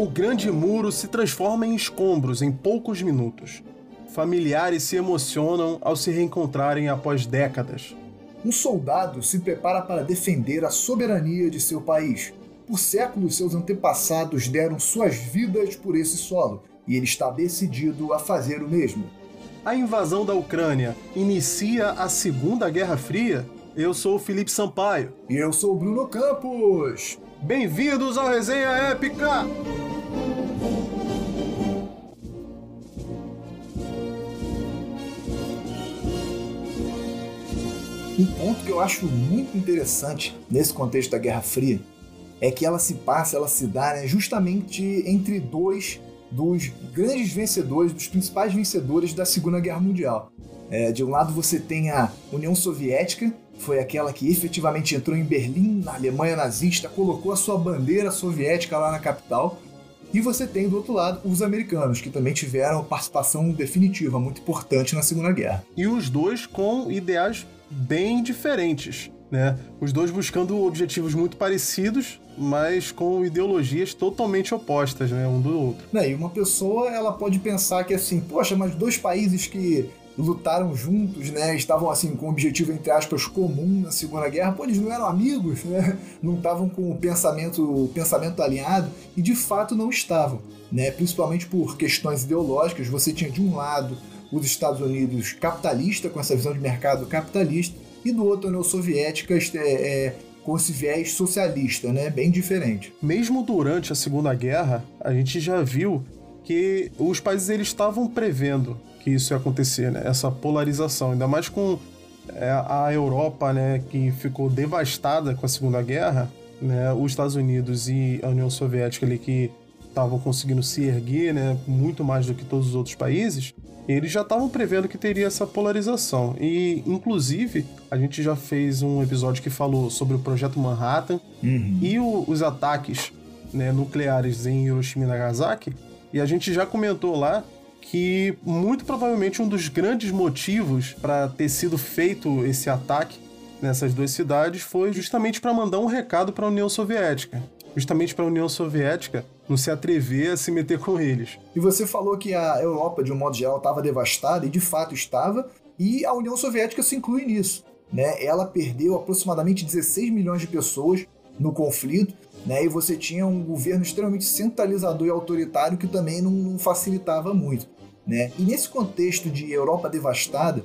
O grande muro se transforma em escombros em poucos minutos. Familiares se emocionam ao se reencontrarem após décadas. Um soldado se prepara para defender a soberania de seu país. Por séculos, seus antepassados deram suas vidas por esse solo e ele está decidido a fazer o mesmo. A invasão da Ucrânia inicia a Segunda Guerra Fria? Eu sou o Felipe Sampaio. E eu sou o Bruno Campos. Bem-vindos ao Resenha Épica! Ponto que eu acho muito interessante nesse contexto da Guerra Fria é que ela se passa, ela se dá né, justamente entre dois dos grandes vencedores, dos principais vencedores da Segunda Guerra Mundial. É, de um lado você tem a União Soviética, foi aquela que efetivamente entrou em Berlim, na Alemanha nazista, colocou a sua bandeira soviética lá na capital. E você tem do outro lado os americanos, que também tiveram participação definitiva, muito importante na Segunda Guerra. E os dois com ideais bem diferentes, né? Os dois buscando objetivos muito parecidos, mas com ideologias totalmente opostas, né, um do outro. E uma pessoa, ela pode pensar que assim, poxa, mas dois países que lutaram juntos, né? Estavam assim com um objetivo entre aspas comum na Segunda Guerra. Pô, eles não eram amigos, né? Não estavam com o pensamento, o pensamento alinhado e de fato não estavam, né? Principalmente por questões ideológicas. Você tinha de um lado os Estados Unidos capitalista com essa visão de mercado capitalista e do outro a União Soviética é, é, com esse viés socialista, né? Bem diferente. Mesmo durante a Segunda Guerra, a gente já viu que os países eles estavam prevendo que isso ia acontecer, né? Essa polarização, ainda mais com é, a Europa, né, que ficou devastada com a Segunda Guerra, né? Os Estados Unidos e a União Soviética ali que estavam conseguindo se erguer, né, muito mais do que todos os outros países, eles já estavam prevendo que teria essa polarização. E, inclusive, a gente já fez um episódio que falou sobre o Projeto Manhattan uhum. e o, os ataques né, nucleares em Hiroshima e Nagasaki. E a gente já comentou lá que muito provavelmente um dos grandes motivos para ter sido feito esse ataque nessas duas cidades foi justamente para mandar um recado para a União Soviética, justamente para a União Soviética não se atrever a se meter com eles. E você falou que a Europa, de um modo geral, estava devastada, e de fato estava, e a União Soviética se inclui nisso. Né? Ela perdeu aproximadamente 16 milhões de pessoas no conflito, né? E você tinha um governo extremamente centralizador e autoritário que também não, não facilitava muito, né? E nesse contexto de Europa devastada,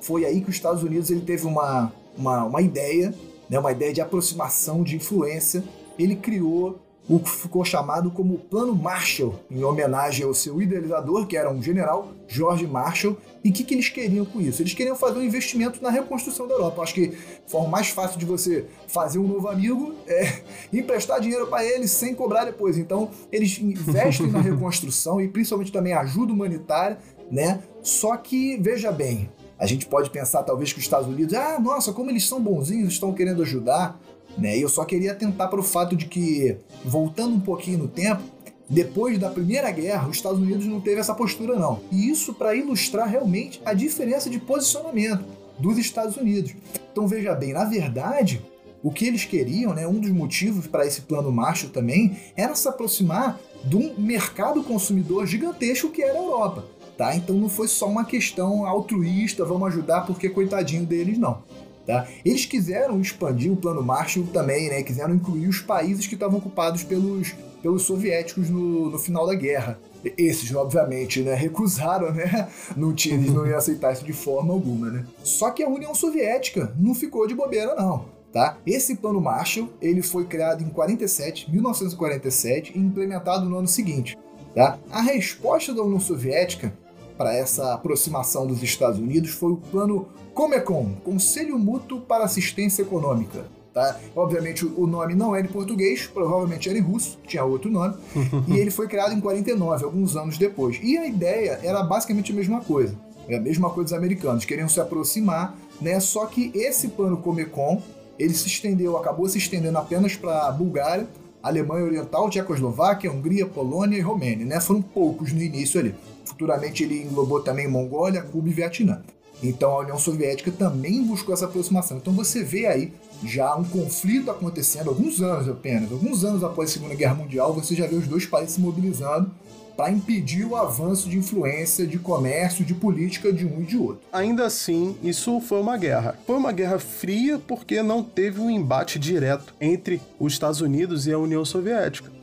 foi aí que os Estados Unidos ele teve uma, uma, uma ideia, né? Uma ideia de aproximação, de influência. Ele criou o que ficou chamado como Plano Marshall, em homenagem ao seu idealizador, que era um general, George Marshall. E o que, que, eles queriam com isso? Eles queriam fazer um investimento na reconstrução da Europa. Acho que a forma mais fácil de você fazer um novo amigo é emprestar dinheiro para eles sem cobrar depois. Então, eles investem na reconstrução e principalmente também ajuda humanitária, né? Só que, veja bem, a gente pode pensar talvez que os Estados Unidos, ah, nossa, como eles são bonzinhos, estão querendo ajudar. Né? E eu só queria atentar para o fato de que, voltando um pouquinho no tempo, depois da Primeira Guerra, os Estados Unidos não teve essa postura não. E isso para ilustrar realmente a diferença de posicionamento dos Estados Unidos. Então veja bem, na verdade, o que eles queriam, né, um dos motivos para esse plano Marshall também, era se aproximar de um mercado consumidor gigantesco que era a Europa. Tá? Então não foi só uma questão altruísta, vamos ajudar porque coitadinho deles, não. Tá? Eles quiseram expandir o plano Marshall também, né? quiseram incluir os países que estavam ocupados pelos, pelos soviéticos no, no final da guerra. Esses, obviamente, né, recusaram, né? Não tinha, eles não iam aceitar isso de forma alguma, né? Só que a União Soviética não ficou de bobeira, não. Tá? Esse plano Marshall ele foi criado em 47, 1947 e implementado no ano seguinte. Tá? A resposta da União Soviética para essa aproximação dos Estados Unidos foi o plano Comecon, Conselho Mútuo para Assistência Econômica. Tá? Obviamente o nome não era em português, provavelmente era em russo, tinha outro nome, e ele foi criado em 49, alguns anos depois. E a ideia era basicamente a mesma coisa. É a mesma coisa dos americanos, queriam se aproximar, né? Só que esse plano Comecon, ele se estendeu, acabou se estendendo apenas para a Bulgária, Alemanha Oriental, Tchecoslováquia, Hungria, Polônia e Romênia, né? Foram poucos no início ali. Futuramente ele englobou também Mongólia, Cuba e Vietnã. Então a União Soviética também buscou essa aproximação. Então você vê aí já um conflito acontecendo, alguns anos apenas, alguns anos após a Segunda Guerra Mundial, você já vê os dois países se mobilizando para impedir o avanço de influência, de comércio, de política de um e de outro. Ainda assim, isso foi uma guerra. Foi uma guerra fria porque não teve um embate direto entre os Estados Unidos e a União Soviética.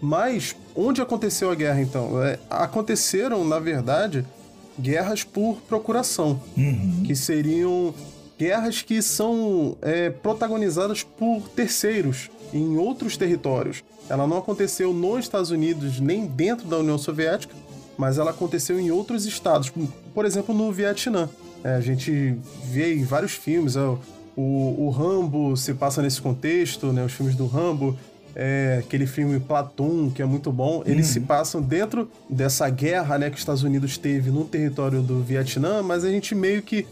Mas onde aconteceu a guerra então? É, aconteceram, na verdade, guerras por procuração, uhum. que seriam guerras que são é, protagonizadas por terceiros em outros territórios. Ela não aconteceu nos Estados Unidos nem dentro da União Soviética, mas ela aconteceu em outros estados, por exemplo, no Vietnã. É, a gente vê em vários filmes, é, o, o Rambo se passa nesse contexto, né, os filmes do Rambo, é, aquele filme Platoon, que é muito bom, eles uhum. se passam dentro dessa guerra né, que os Estados Unidos teve no território do Vietnã, mas a gente meio que.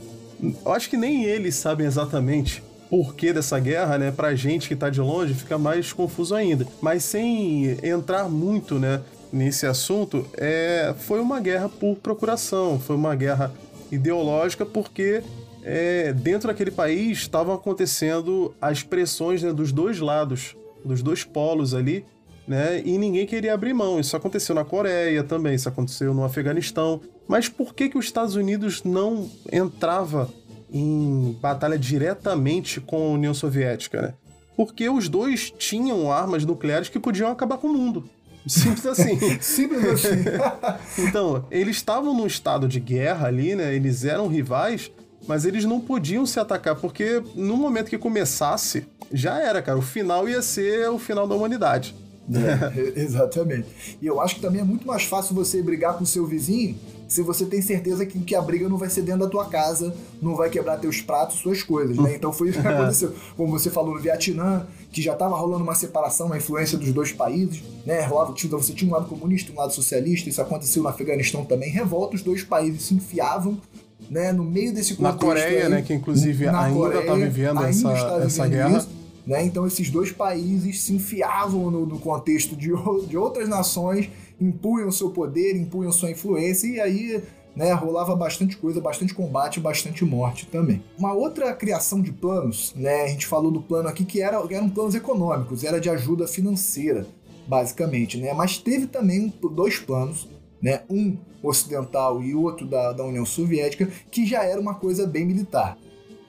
Eu acho que nem eles sabem exatamente porquê dessa guerra, né, pra gente que tá de longe, fica mais confuso ainda. Mas sem entrar muito, né, nesse assunto, é, foi uma guerra por procuração, foi uma guerra ideológica porque é, dentro daquele país estavam acontecendo as pressões né, dos dois lados, dos dois polos ali, né? E ninguém queria abrir mão. Isso aconteceu na Coreia também, isso aconteceu no Afeganistão. Mas por que, que os Estados Unidos não entrava em batalha diretamente com a União Soviética, né? Porque os dois tinham armas nucleares que podiam acabar com o mundo. Simples assim. Simples assim. então, eles estavam num estado de guerra ali, né? Eles eram rivais, mas eles não podiam se atacar, porque no momento que começasse, já era, cara. O final ia ser o final da humanidade. É, exatamente. E eu acho que também é muito mais fácil você brigar com o seu vizinho se você tem certeza que, que a briga não vai ser dentro da tua casa, não vai quebrar teus pratos, suas coisas, né? Então foi isso que aconteceu. Como você falou no Vietnã, que já estava rolando uma separação, uma influência dos dois países, né? Rolava, você tinha um lado comunista, um lado socialista, isso aconteceu no Afeganistão também. Revolta, os dois países se enfiavam né, no meio desse contexto. Na Coreia, aí, né, que inclusive ainda está vivendo essa, essa guerra. Isso, né? Então esses dois países se enfiavam no, no contexto de, de outras nações, impunham seu poder, impunham sua influência, e aí né, rolava bastante coisa, bastante combate, bastante morte também. Uma outra criação de planos, né, a gente falou do plano aqui que era, eram planos econômicos, era de ajuda financeira, basicamente, né, mas teve também dois planos, né, um ocidental e outro da, da União Soviética, que já era uma coisa bem militar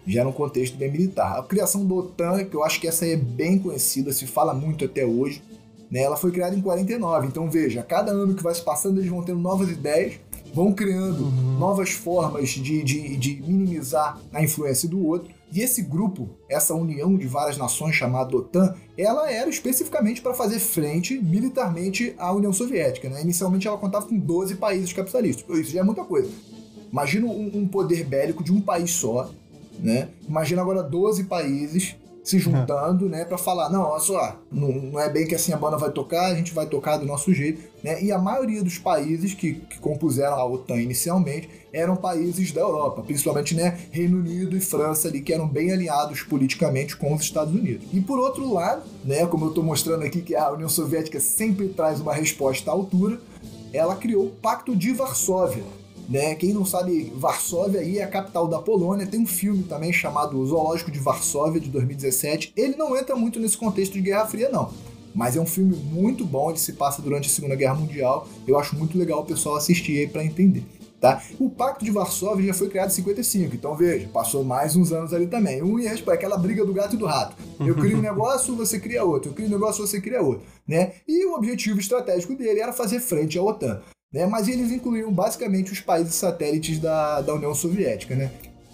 já era um contexto bem militar. A criação da OTAN, que eu acho que essa é bem conhecida, se fala muito até hoje, né? ela foi criada em 49. Então veja, cada ano que vai se passando, eles vão tendo novas ideias, vão criando uhum. novas formas de, de, de minimizar a influência do outro. E esse grupo, essa união de várias nações chamada OTAN, ela era especificamente para fazer frente militarmente à União Soviética. Né? Inicialmente ela contava com 12 países capitalistas. Isso já é muita coisa. Imagina um, um poder bélico de um país só, né? Imagina agora 12 países se juntando, né, para falar, não, olha só, não, não, é bem que assim a banda vai tocar, a gente vai tocar do nosso jeito, né? E a maioria dos países que, que compuseram a OTAN inicialmente eram países da Europa, principalmente, né, Reino Unido e França ali, que eram bem alinhados politicamente com os Estados Unidos. E por outro lado, né, como eu estou mostrando aqui que a União Soviética sempre traz uma resposta à altura, ela criou o Pacto de Varsóvia, né? Quem não sabe, Varsóvia aí é a capital da Polônia. Tem um filme também chamado Zoológico de Varsóvia, de 2017. Ele não entra muito nesse contexto de Guerra Fria, não. Mas é um filme muito bom, ele se passa durante a Segunda Guerra Mundial. Eu acho muito legal o pessoal assistir aí para entender. Tá? O Pacto de Varsóvia já foi criado em 55, então veja, passou mais uns anos ali também. Um é tipo, aquela briga do gato e do rato. Eu crio um negócio, você cria outro. Eu crio um negócio, você cria outro. Né? E o objetivo estratégico dele era fazer frente à OTAN né? mas eles incluíam basicamente os países satélites da, da União Soviética. Né?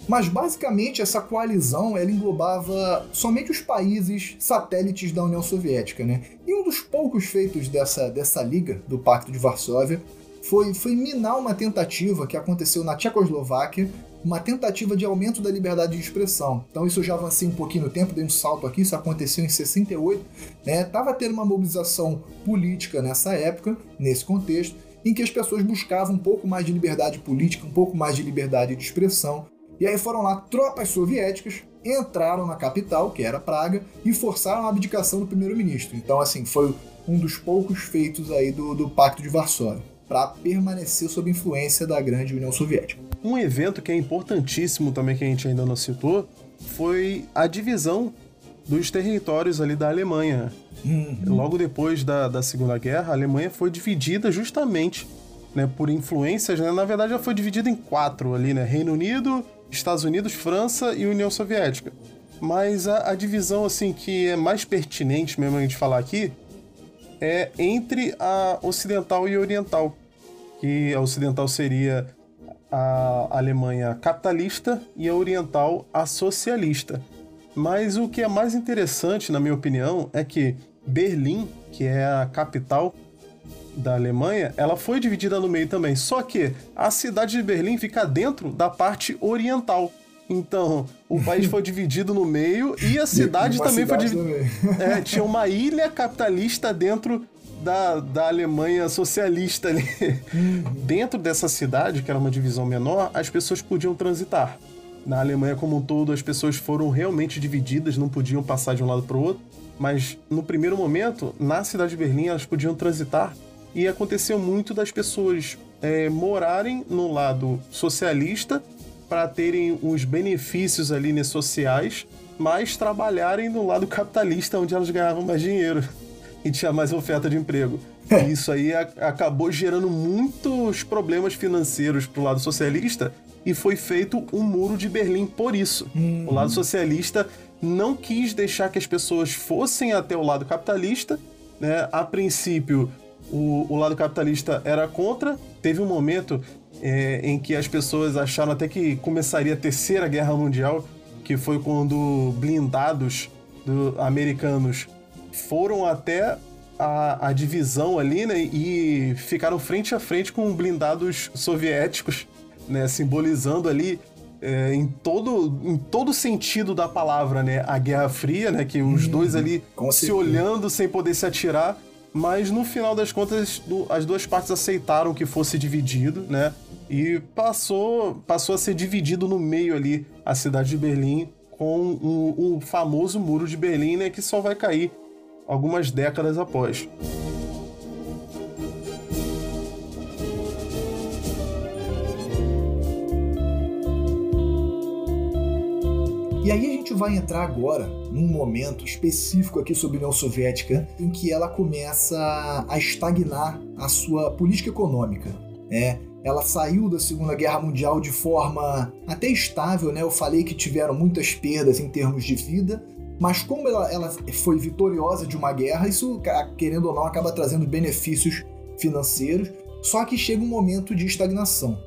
Mas basicamente essa coalizão ela englobava somente os países satélites da União Soviética. Né? E um dos poucos feitos dessa, dessa liga, do Pacto de Varsóvia, foi, foi minar uma tentativa que aconteceu na Tchecoslováquia, uma tentativa de aumento da liberdade de expressão. Então isso já avancei um pouquinho no tempo, dei um salto aqui, isso aconteceu em 68, né? Tava tendo uma mobilização política nessa época, nesse contexto, em que as pessoas buscavam um pouco mais de liberdade política, um pouco mais de liberdade de expressão. E aí foram lá tropas soviéticas, entraram na capital, que era Praga, e forçaram a abdicação do primeiro-ministro. Então, assim, foi um dos poucos feitos aí do, do Pacto de Varsóvia, para permanecer sob influência da grande União Soviética. Um evento que é importantíssimo também, que a gente ainda não citou, foi a divisão dos territórios ali da Alemanha. Uhum. Logo depois da, da Segunda Guerra, a Alemanha foi dividida justamente né, por influências. Né? Na verdade, ela foi dividida em quatro ali, né? Reino Unido, Estados Unidos, França e União Soviética. Mas a, a divisão assim que é mais pertinente mesmo a gente falar aqui é entre a ocidental e a oriental. Que a ocidental seria a Alemanha capitalista e a oriental a socialista. Mas o que é mais interessante, na minha opinião, é que Berlim, que é a capital da Alemanha, ela foi dividida no meio também. Só que a cidade de Berlim fica dentro da parte oriental. Então, o país foi dividido no meio e a cidade também foi dividida. É, tinha uma ilha capitalista dentro da, da Alemanha socialista ali. Uhum. Dentro dessa cidade, que era uma divisão menor, as pessoas podiam transitar. Na Alemanha como um todo, as pessoas foram realmente divididas, não podiam passar de um lado para o outro. Mas no primeiro momento, na cidade de Berlim, elas podiam transitar e aconteceu muito das pessoas é, morarem no lado socialista para terem os benefícios ali né, sociais, mas trabalharem no lado capitalista, onde elas ganhavam mais dinheiro e tinha mais oferta de emprego. E isso aí acabou gerando muitos problemas financeiros para o lado socialista e foi feito um muro de Berlim por isso. Uhum. O lado socialista não quis deixar que as pessoas fossem até o lado capitalista. Né? A princípio, o, o lado capitalista era contra. Teve um momento é, em que as pessoas acharam até que começaria a Terceira Guerra Mundial, que foi quando blindados do, americanos foram até a, a, divisão ali, né? E ficaram frente a frente com blindados soviéticos, né? Simbolizando ali é, em, todo, em todo sentido da palavra, né? A Guerra Fria, né? Que os hum, dois ali se olhando sem poder se atirar. Mas no final das contas, as duas partes aceitaram que fosse dividido, né? E passou, passou a ser dividido no meio ali a cidade de Berlim com o, o famoso muro de Berlim, né? Que só vai cair algumas décadas após. E aí a gente vai entrar agora num momento específico aqui sobre a União Soviética em que ela começa a estagnar a sua política econômica. Né? Ela saiu da Segunda Guerra Mundial de forma até estável, né? Eu falei que tiveram muitas perdas em termos de vida, mas como ela, ela foi vitoriosa de uma guerra, isso, querendo ou não, acaba trazendo benefícios financeiros. Só que chega um momento de estagnação.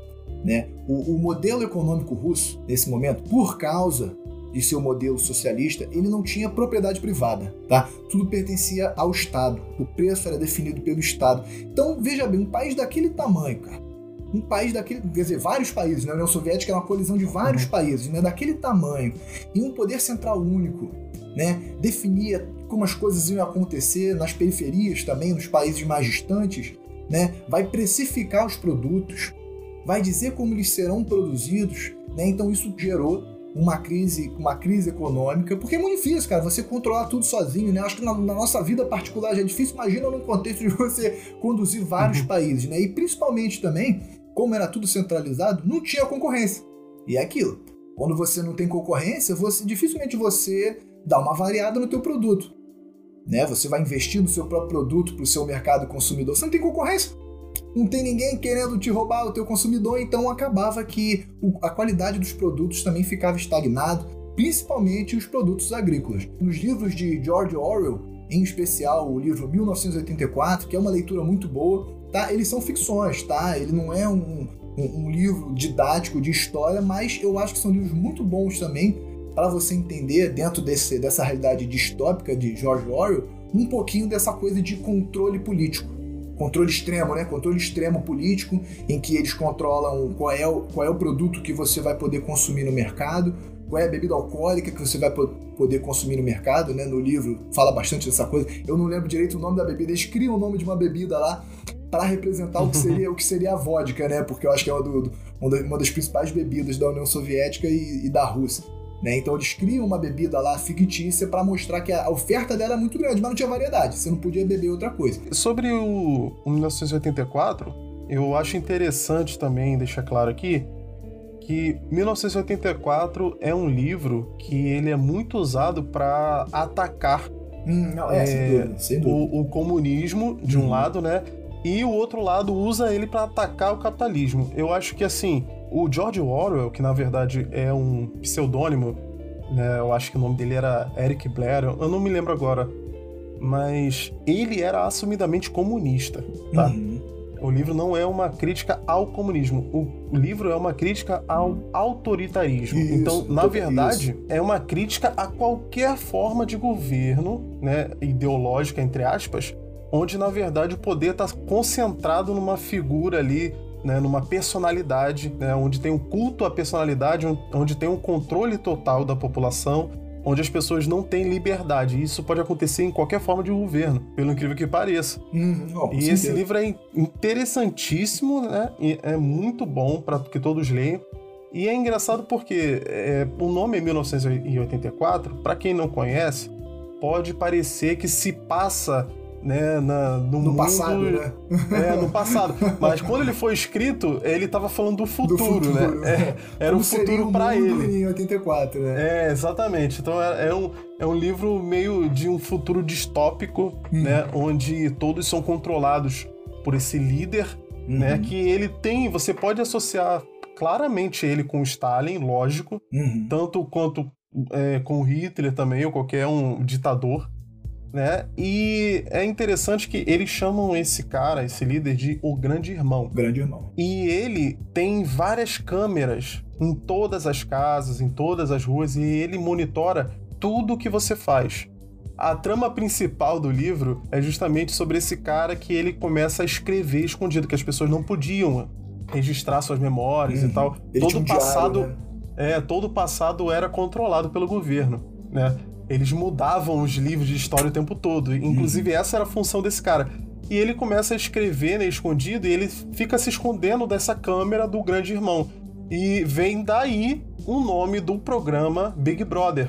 Né? O, o modelo econômico russo, nesse momento, por causa de seu modelo socialista, ele não tinha propriedade privada, tá? Tudo pertencia ao Estado. O preço era definido pelo Estado. Então, veja bem, um país daquele tamanho, cara, um país daquele, quer dizer, vários países, né? A União Soviética é uma colisão de vários uhum. países, né? Daquele tamanho, e um poder central único, né? Definia como as coisas iam acontecer nas periferias também, nos países mais distantes, né? Vai precificar os produtos, vai dizer como eles serão produzidos, né? Então isso gerou uma crise, uma crise econômica, porque é muito difícil, cara, você controlar tudo sozinho, né? Acho que na, na nossa vida particular já é difícil, imagina num contexto de você conduzir vários uhum. países, né? E principalmente também, como era tudo centralizado, não tinha concorrência. E é aquilo. Quando você não tem concorrência, você dificilmente você dá uma variada no teu produto. Né? Você vai investir no seu próprio produto para o seu mercado consumidor. Você não tem concorrência não tem ninguém querendo te roubar o teu consumidor, então acabava que a qualidade dos produtos também ficava estagnado, principalmente os produtos agrícolas. Nos livros de George Orwell, em especial o livro 1984, que é uma leitura muito boa, tá? Eles são ficções, tá? Ele não é um, um, um livro didático de história, mas eu acho que são livros muito bons também para você entender dentro desse, dessa realidade distópica de George Orwell um pouquinho dessa coisa de controle político controle extremo, né? Controle extremo político, em que eles controlam qual é, o, qual é o produto que você vai poder consumir no mercado, qual é a bebida alcoólica que você vai poder consumir no mercado, né? No livro fala bastante dessa coisa. Eu não lembro direito o nome da bebida, eles criam o nome de uma bebida lá para representar o que seria o que seria a vodka, né? Porque eu acho que é uma, do, uma das principais bebidas da União Soviética e, e da Rússia. Né? Então eles criam uma bebida lá fictícia para mostrar que a oferta dela é muito grande, mas não tinha variedade, você não podia beber outra coisa. Sobre o, o 1984, eu acho interessante também deixar claro aqui que 1984 é um livro que ele é muito usado para atacar hum, não, é, é, sem dúvida, sem dúvida. O, o, comunismo de um uhum. lado, né? E o outro lado usa ele para atacar o capitalismo. Eu acho que assim, o George Orwell, que na verdade é um pseudônimo, né? Eu acho que o nome dele era Eric Blair, eu não me lembro agora, mas ele era assumidamente comunista, tá? Uhum. O livro não é uma crítica ao comunismo. O livro é uma crítica ao autoritarismo. Isso, então, na verdade, isso. é uma crítica a qualquer forma de governo, né, ideológica entre aspas, onde na verdade o poder está concentrado numa figura ali, né, numa personalidade, né, onde tem um culto à personalidade, onde tem um controle total da população onde as pessoas não têm liberdade. E isso pode acontecer em qualquer forma de governo, pelo incrível que pareça. Hum, oh, e esse livro é interessantíssimo, né? E é muito bom para que todos leiam. E é engraçado porque é, o nome é 1984, para quem não conhece, pode parecer que se passa né, na, no, no mundo, passado, né? É, no passado. Mas quando ele foi escrito, ele estava falando do futuro, do futuro né? É, era um futuro para ele. Em 84, né? É, exatamente. Então é, é, um, é um livro meio de um futuro distópico, uhum. né? Onde todos são controlados por esse líder, né, uhum. né? Que ele tem. Você pode associar claramente ele com Stalin, lógico, uhum. tanto quanto é, com Hitler também, ou qualquer um ditador né? E é interessante que eles chamam esse cara, esse líder, de o Grande Irmão. Grande Irmão. E ele tem várias câmeras em todas as casas, em todas as ruas, e ele monitora tudo que você faz. A trama principal do livro é justamente sobre esse cara que ele começa a escrever escondido, que as pessoas não podiam registrar suas memórias uhum. e tal. Ele todo o passado, diário, né? é, todo o passado era controlado pelo governo, né? Eles mudavam os livros de história o tempo todo. Inclusive, uhum. essa era a função desse cara. E ele começa a escrever, né, escondido, e ele fica se escondendo dessa câmera do grande irmão. E vem daí o nome do programa Big Brother.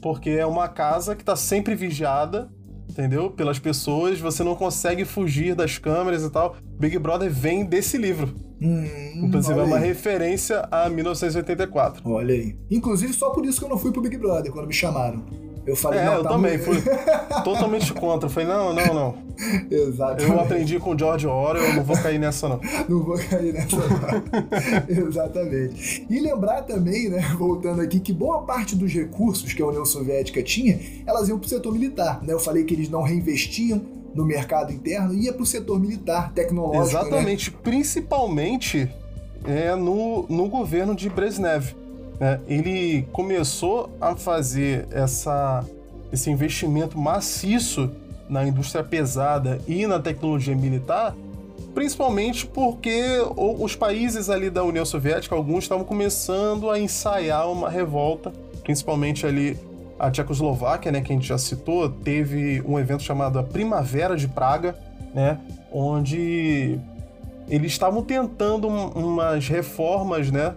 Porque é uma casa que está sempre vigiada, entendeu? Pelas pessoas, você não consegue fugir das câmeras e tal. Big Brother vem desse livro. Hum, Inclusive é uma aí. referência a 1984. Olha aí. Inclusive, só por isso que eu não fui pro Big Brother quando me chamaram. Eu falei, é, não, eu tá também muito... fui totalmente contra. Eu falei, não, não, não. Exatamente. Eu aprendi com o George Orwell, eu não vou cair nessa, não. não vou cair nessa, não. Exatamente. E lembrar também, né, voltando aqui, que boa parte dos recursos que a União Soviética tinha, elas iam pro setor militar. Né? Eu falei que eles não reinvestiam no mercado interno, ia pro setor militar, tecnológico. Né? Exatamente. Né? Principalmente é, no, no governo de Brezhnev né, ele começou a fazer essa, esse investimento maciço na indústria pesada e na tecnologia militar, principalmente porque os países ali da União Soviética, alguns estavam começando a ensaiar uma revolta, principalmente ali a Tchecoslováquia, né, que a gente já citou, teve um evento chamado a Primavera de Praga, né, onde eles estavam tentando umas reformas, né,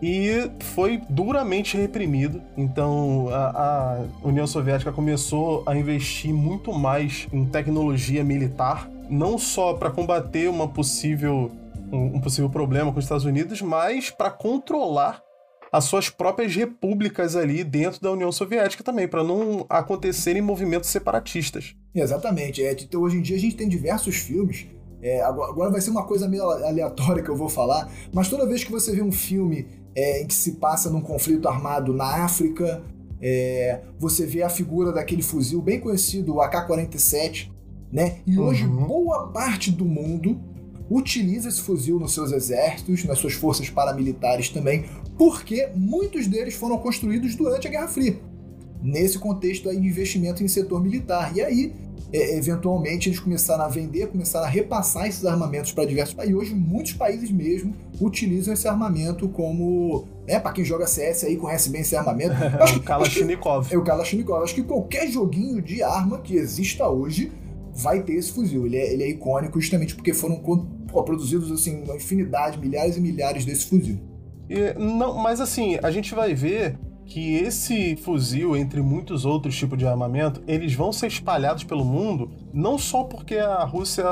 e foi duramente reprimido. Então a, a, União Soviética começou a investir muito mais em tecnologia militar, não só para combater uma possível, um, um possível problema com os Estados Unidos, mas para controlar as suas próprias repúblicas ali dentro da União Soviética também, para não acontecerem movimentos separatistas. Exatamente. É, então, hoje em dia a gente tem diversos filmes. É, agora, agora vai ser uma coisa meio aleatória que eu vou falar, mas toda vez que você vê um filme é, em que se passa num conflito armado na África. É, você vê a figura daquele fuzil bem conhecido, o AK-47, né? E hoje uhum. boa parte do mundo utiliza esse fuzil nos seus exércitos, nas suas forças paramilitares também, porque muitos deles foram construídos durante a Guerra Fria. Nesse contexto aí de investimento em setor militar. E aí é, eventualmente eles começaram a vender, começaram a repassar esses armamentos para diversos países. E hoje muitos países mesmo utilizam esse armamento como. Né, para quem joga CS aí conhece bem esse armamento. Acho, o Kalashnikov. É o Kalashnikov. Acho que qualquer joguinho de arma que exista hoje vai ter esse fuzil. Ele é, ele é icônico justamente porque foram pô, produzidos assim, uma infinidade, milhares e milhares desse fuzil. E, não, mas assim, a gente vai ver que esse fuzil, entre muitos outros tipos de armamento, eles vão ser espalhados pelo mundo, não só porque a Rússia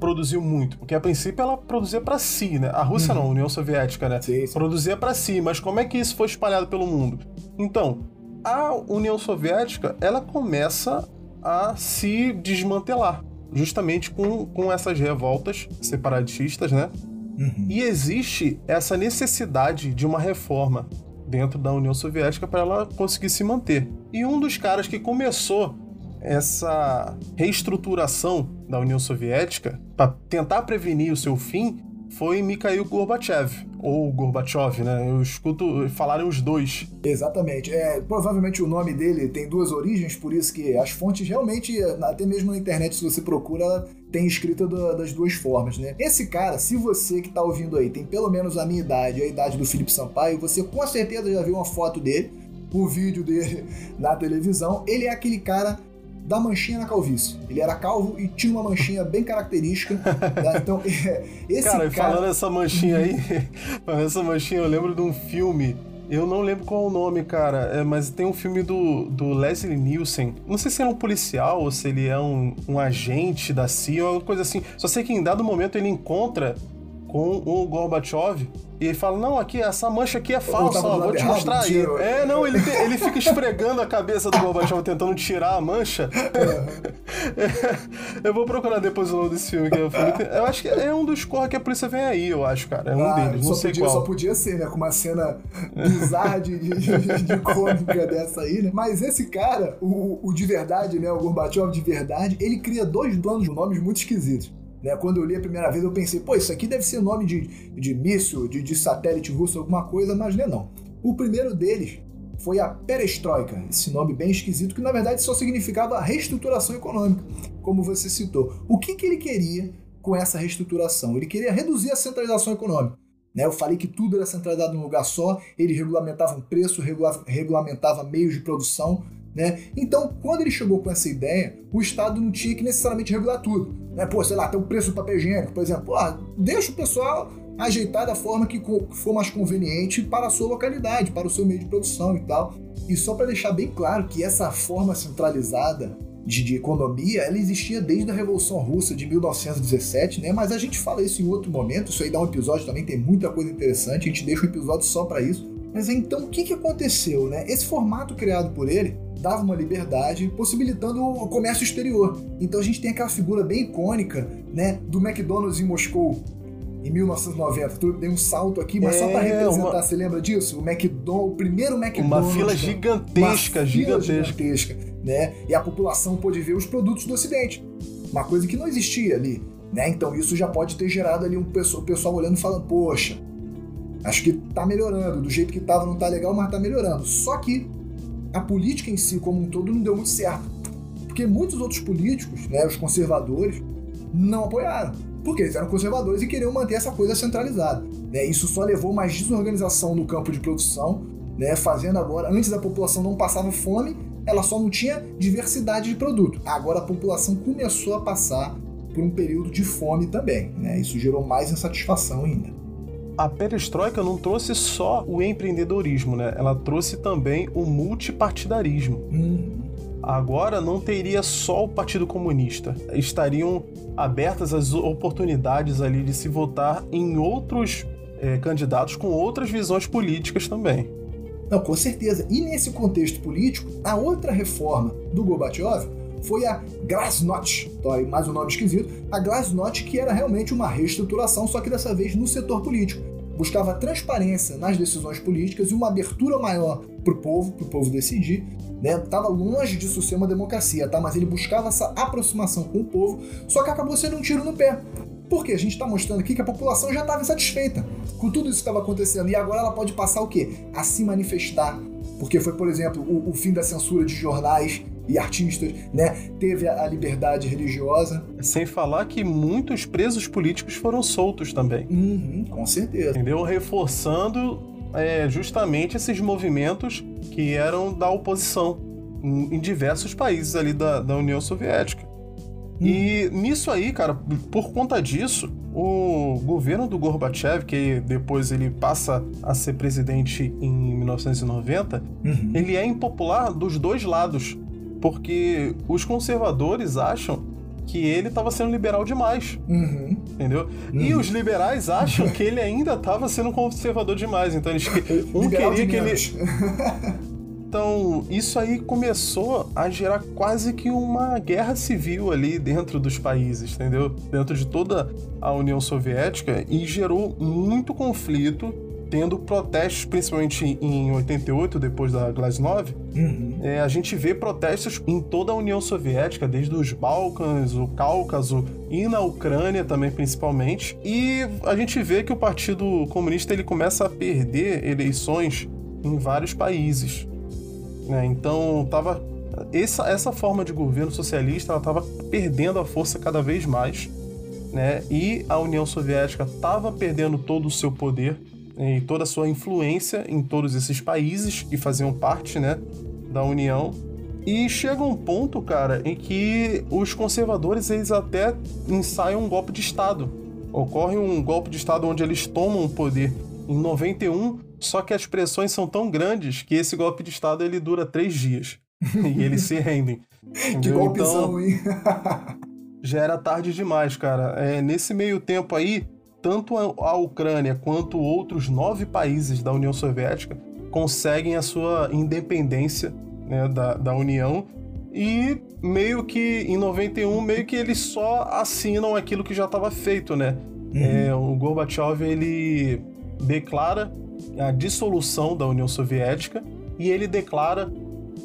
produziu muito? Porque a princípio ela produzia para si, né? A Rússia uhum. não, a União Soviética, né? Sim, sim. Produzia para si, mas como é que isso foi espalhado pelo mundo? Então, a União Soviética, ela começa a se desmantelar, justamente com, com essas revoltas separatistas, né? Uhum. E existe essa necessidade de uma reforma dentro da União Soviética para ela conseguir se manter. E um dos caras que começou essa reestruturação da União Soviética para tentar prevenir o seu fim foi Mikhail Gorbachev, ou Gorbachev, né? Eu escuto falarem os dois. Exatamente. É, provavelmente o nome dele tem duas origens, por isso que as fontes realmente, até mesmo na internet, se você procura, tem escrita das duas formas, né? Esse cara, se você que tá ouvindo aí tem pelo menos a minha idade, a idade do Felipe Sampaio, você com certeza já viu uma foto dele, o vídeo dele na televisão. Ele é aquele cara da manchinha na calvície. Ele era calvo e tinha uma manchinha bem característica. Né? Então, esse cara, cara... falando essa manchinha aí, essa manchinha, eu lembro de um filme. Eu não lembro qual é o nome, cara, é, mas tem um filme do, do Leslie Nielsen. Não sei se ele é um policial ou se ele é um, um agente da CIA ou coisa assim. Só sei que em dado momento ele encontra com o Gorbachev e ele fala: Não, aqui, essa mancha aqui é falsa, ó, vou te mostrar aí. É, não, ele, ele fica esfregando a cabeça do Gorbachev tentando tirar a mancha. É, eu vou procurar depois o nome desse filme. Que é filme, eu acho que é um dos corra que a polícia vem aí, eu acho, cara. É um ah, deles, não sei podia, qual. Só podia ser, né? Com uma cena bizarra de, de, de, de cômica dessa aí, né? Mas esse cara, o, o de verdade, né? O Gorbachev de verdade, ele cria dois planos de nomes muito esquisitos. Né? Quando eu li a primeira vez, eu pensei, pô, isso aqui deve ser nome de, de míssil, de, de satélite russo, alguma coisa, mas não é não. O primeiro deles foi a perestroika, esse nome bem esquisito, que na verdade só significava reestruturação econômica, como você citou. O que, que ele queria com essa reestruturação? Ele queria reduzir a centralização econômica. Né? Eu falei que tudo era centralizado num lugar só, ele regulamentava um preço, regula regulamentava meios de produção, né? Então, quando ele chegou com essa ideia, o Estado não tinha que necessariamente regular tudo. Né? Pô, sei lá, tem o preço do papel higiênico, por exemplo. Pô, deixa o pessoal ajeitar da forma que for mais conveniente para a sua localidade, para o seu meio de produção e tal. E só para deixar bem claro que essa forma centralizada de, de, economia, ela existia desde a Revolução Russa de 1917, né? Mas a gente fala isso em outro momento, isso aí dá um episódio também, tem muita coisa interessante, a gente deixa um episódio só para isso. Mas então o que, que aconteceu, né? Esse formato criado por ele dava uma liberdade, possibilitando o comércio exterior. Então a gente tem aquela figura bem icônica, né, do McDonald's em Moscou, em 1990. Tu dei um salto aqui, mas é, só para representar, uma... você lembra disso? O McDonald's, o primeiro McDonald's. Uma fila gigantesca, uma fila gigantesca. gigantesca, né? E a população pôde ver os produtos do Ocidente. Uma coisa que não existia ali, né? Então isso já pode ter gerado ali um pessoal, o pessoal olhando e falando, poxa, acho que tá melhorando, do jeito que tava não tá legal, mas tá melhorando. Só que a política em si como um todo não deu muito certo. Porque muitos outros políticos, né, os conservadores, não apoiaram. Porque eles eram conservadores e queriam manter essa coisa centralizada. Né? Isso só levou mais desorganização no campo de produção, né? fazendo agora, antes a população não passava fome, ela só não tinha diversidade de produto. Agora a população começou a passar por um período de fome também. Né? Isso gerou mais insatisfação ainda a perestroika não trouxe só o empreendedorismo, né? Ela trouxe também o multipartidarismo. Uhum. Agora não teria só o Partido Comunista. Estariam abertas as oportunidades ali de se votar em outros é, candidatos com outras visões políticas também. Não, com certeza. E nesse contexto político, a outra reforma do Gorbachev foi a Glasnost, mais um nome esquisito, a Glasnost que era realmente uma reestruturação, só que dessa vez no setor político. Buscava transparência nas decisões políticas e uma abertura maior para o povo, para o povo decidir. Né? Tava longe disso ser uma democracia, tá? Mas ele buscava essa aproximação com o povo, só que acabou sendo um tiro no pé. Porque a gente está mostrando aqui que a população já estava insatisfeita com tudo isso que estava acontecendo e agora ela pode passar o quê? A se manifestar. Porque foi, por exemplo, o, o fim da censura de jornais, e artistas, né? Teve a liberdade religiosa. Sem falar que muitos presos políticos foram soltos também. Uhum, com certeza. Entendeu? Reforçando é, justamente esses movimentos que eram da oposição em, em diversos países ali da, da União Soviética. Uhum. E nisso aí, cara, por conta disso, o governo do Gorbachev, que depois ele passa a ser presidente em 1990, uhum. ele é impopular dos dois lados porque os conservadores acham que ele estava sendo liberal demais. Uhum. Entendeu? Uhum. E os liberais acham que ele ainda estava sendo conservador demais. Então eles um Liberal queria que ele. Então, isso aí começou a gerar quase que uma guerra civil ali dentro dos países, entendeu? Dentro de toda a União Soviética e gerou muito conflito, tendo protestos, principalmente em 88, depois da Glasnost. Uhum. É, a gente vê protestos em toda a União Soviética, desde os Balcãs, o Cáucaso e na Ucrânia também, principalmente. E a gente vê que o Partido Comunista ele começa a perder eleições em vários países. né? Então, tava essa, essa forma de governo socialista ela estava perdendo a força cada vez mais. Né? E a União Soviética estava perdendo todo o seu poder? E toda a sua influência em todos esses países que faziam parte né, da União. E chega um ponto, cara, em que os conservadores eles até ensaiam um golpe de Estado. Ocorre um golpe de Estado onde eles tomam o poder em 91, só que as pressões são tão grandes que esse golpe de Estado ele dura três dias. e eles se rendem. Que golpezão, hein? já era tarde demais, cara. É, nesse meio tempo aí, tanto a, Ucrânia quanto outros nove países da União Soviética conseguem a sua independência né, da, da União e meio que em 91 meio que eles só assinam aquilo que já estava feito, né? É, o Gorbachev ele declara a dissolução da União Soviética e ele declara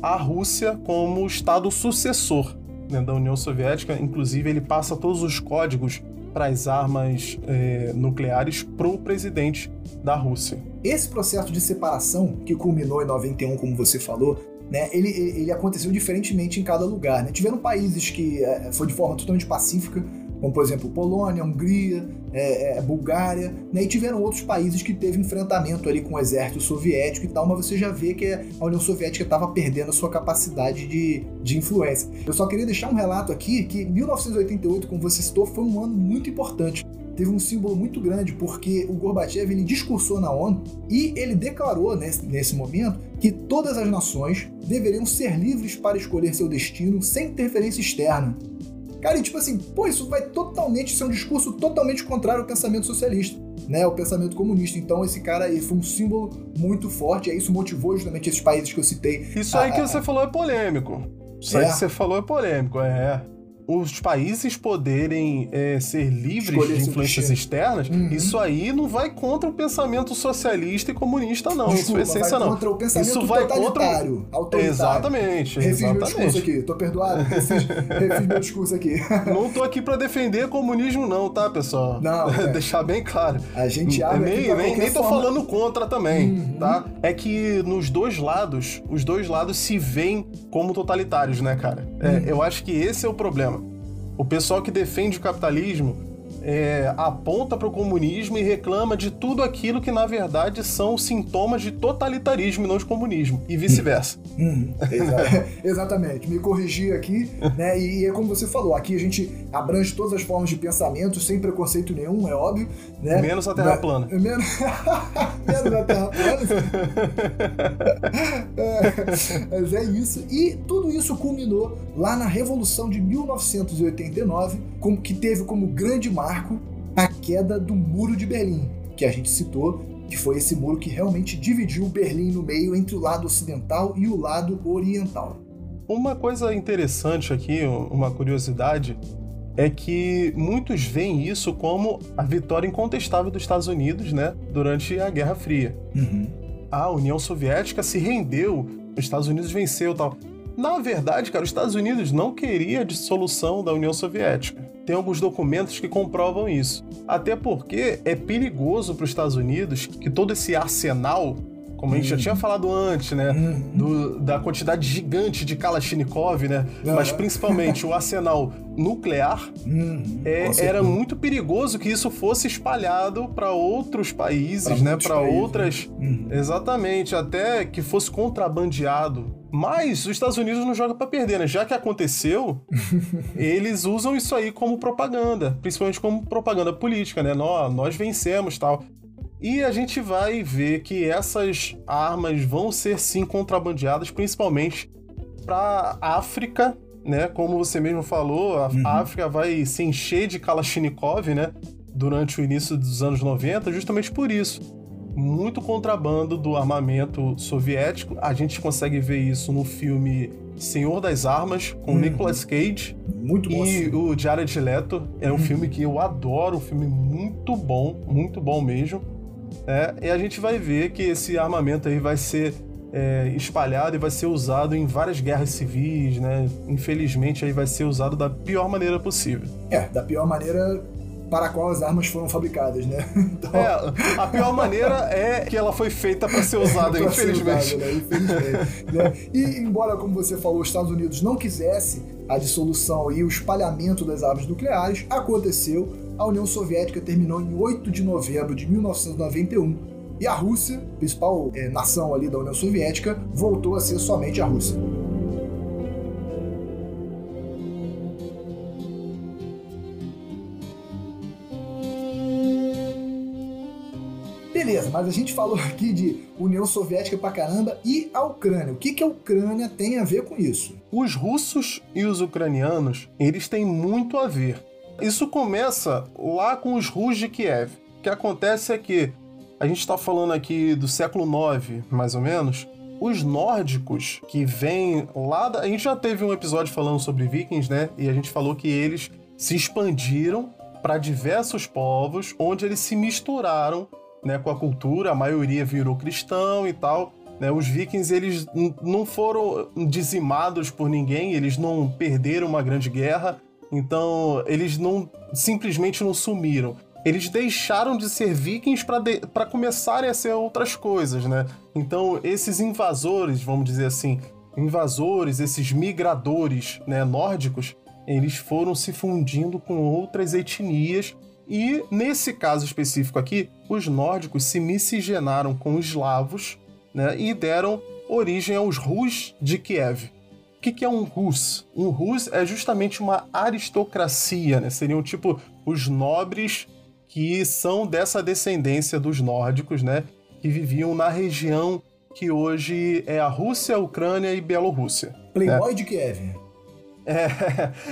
a Rússia como estado sucessor né, da União Soviética. Inclusive, ele passa todos os códigos para as armas é, nucleares pro presidente da Rússia. Esse processo de separação que culminou em 91, como você falou, né, ele, ele aconteceu diferentemente em cada lugar. Né? Tiveram países que é, foi de forma totalmente pacífica, como por exemplo Polônia, Hungria, é, é, Bulgária, né? e tiveram outros países que teve enfrentamento ali com o exército soviético e tal, mas você já vê que a União Soviética estava perdendo a sua capacidade de, de influência. Eu só queria deixar um relato aqui que 1988, como você citou, foi um ano muito importante. Teve um símbolo muito grande porque o Gorbachev ele discursou na ONU e ele declarou nesse, nesse momento que todas as nações deveriam ser livres para escolher seu destino sem interferência externa. Cara, e tipo assim, pô, isso vai totalmente ser um discurso totalmente contrário ao pensamento socialista, né? O pensamento comunista. Então, esse cara aí foi um símbolo muito forte, e isso motivou justamente esses países que eu citei. Isso aí que você falou é polêmico. Isso É? aí que você falou é polêmico, é. Os países poderem é, ser livres Escolher de influências externas, Uhum. isso aí não vai contra o pensamento socialista e comunista, não. Desculpa, isso é essência, vai não. contra o pensamento Isso vai contra autoritário. Exatamente, Refiz meu discurso exatamente. aqui, tô perdoado? Refiz, refiz meu discurso aqui. Não tô aqui pra defender comunismo, não, tá, pessoal? Não, é. Deixar bem claro. A gente abre aqui nem, pra nem, nem tô forma. falando contra também, Uhum. tá? É que nos dois lados, os dois lados se veem como totalitários, né, cara? É, Uhum. Eu acho que esse é o problema. O pessoal que defende o capitalismo é, aponta para o comunismo e reclama de tudo aquilo que, na verdade, são sintomas de totalitarismo e não de comunismo, e vice-versa. Uhum, exa- exatamente, me corrigir aqui, né? E, é como você falou, aqui a gente abrange todas as formas de pensamento sem preconceito nenhum, é óbvio, né? Menos a Terra Mas- plana. Menos, menos a Terra plana. É, mas é isso. E tudo isso culminou lá na Revolução de 1989, como que teve como grande marco a queda do Muro de Berlim, que a gente citou, que foi esse muro que realmente dividiu Berlim no meio entre o lado ocidental e o lado oriental. Uma coisa interessante aqui, uma curiosidade, é que muitos veem isso como a vitória incontestável dos Estados Unidos, né, durante a Guerra Fria. A União Soviética se rendeu, os Estados Unidos venceu, tal. Na verdade, cara, os Estados Unidos não queria a dissolução da União Soviética. Tem alguns documentos que comprovam isso. Até porque é perigoso para os Estados Unidos que todo esse arsenal, como a gente já tinha falado antes, né, Uhum. do- da quantidade gigante de Kalashnikov, né? Mas principalmente o arsenal nuclear, Uhum, é, era muito perigoso que isso fosse espalhado para outros países, Pra né? Para países, outras. Uhum. Exatamente, até que fosse contrabandeado. Mas os Estados Unidos não jogam para perder, né? Já que aconteceu, eles usam isso aí como propaganda, principalmente como propaganda política, né? Nós, nós vencemos tal. E a gente vai ver que essas armas vão ser sim contrabandeadas, principalmente para África né? Como você mesmo falou, a uhum. África vai se encher de Kalashnikov, né? Durante o início dos anos 90, justamente por isso. Muito contrabando do armamento soviético. A gente consegue ver isso no filme Senhor das Armas, com uhum. Nicolas Cage. Muito bom. E o Jared Leto. É um uhum. filme que eu adoro, um filme muito bom, muito bom mesmo. É, e a gente vai ver que esse armamento aí vai ser é, espalhado e vai ser usado em várias guerras civis, né? Infelizmente aí vai ser usado da pior maneira possível. É, da pior maneira para a qual as armas foram fabricadas, né? Então... É, a pior maneira é que ela foi feita para ser usada, infelizmente. Ser usada, né? infelizmente né? E embora, como você falou, os Estados Unidos não quisesse a dissolução e o espalhamento das armas nucleares, aconteceu. A União Soviética terminou em 8 de novembro de 1991 e a Rússia, principal é, nação ali da União Soviética, voltou a ser somente a Rússia. Beleza, mas a gente falou aqui de União Soviética pra caramba e a Ucrânia. O que, que a Ucrânia tem a ver com isso? Os russos e os ucranianos, eles têm muito a ver. Isso começa lá com os Rus de Kiev. O que acontece é que a gente está falando aqui do século IX, mais ou menos. Os nórdicos que vêm lá da... A gente já teve um episódio falando sobre vikings, né? E a gente falou que eles se expandiram para diversos povos, onde eles se misturaram né, com a cultura, a maioria virou cristão e tal. Né? Os vikings eles não foram dizimados por ninguém, eles não perderam uma grande guerra, então eles não simplesmente não sumiram. Eles deixaram de ser vikings para começarem a ser outras coisas, né? Então esses invasores, vamos dizer assim, invasores, esses migradores né, nórdicos, eles foram se fundindo com outras etnias e, nesse caso específico aqui, os nórdicos se miscigenaram com os eslavos né, e deram origem aos Rus de Kiev. O que, que é um Rus? Um Rus é justamente uma aristocracia, né? Seriam tipo os nobres que são dessa descendência dos nórdicos, né? Que viviam na região que hoje é a Rússia, a Ucrânia e Bielorrússia. Playboy né? de Kiev. É,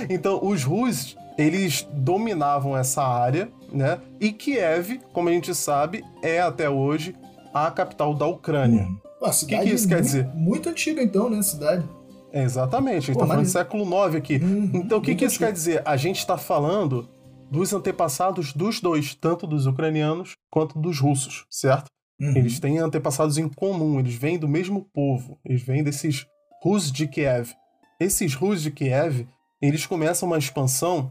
então, os Rus eles dominavam essa área, né? E Kiev, como a gente sabe, é até hoje a capital da Ucrânia. Hum. O que, que isso quer dizer? Muito antiga, então, né? Cidade. É, exatamente, a gente tá falando do século IX aqui. Hum, então, o que, que isso quer dizer? A gente está falando dos antepassados dos dois, tanto dos ucranianos quanto dos russos, certo? Uhum. Eles têm antepassados em comum, eles vêm do mesmo povo, eles vêm desses Rus de Kiev. Esses Rus de Kiev, eles começam uma expansão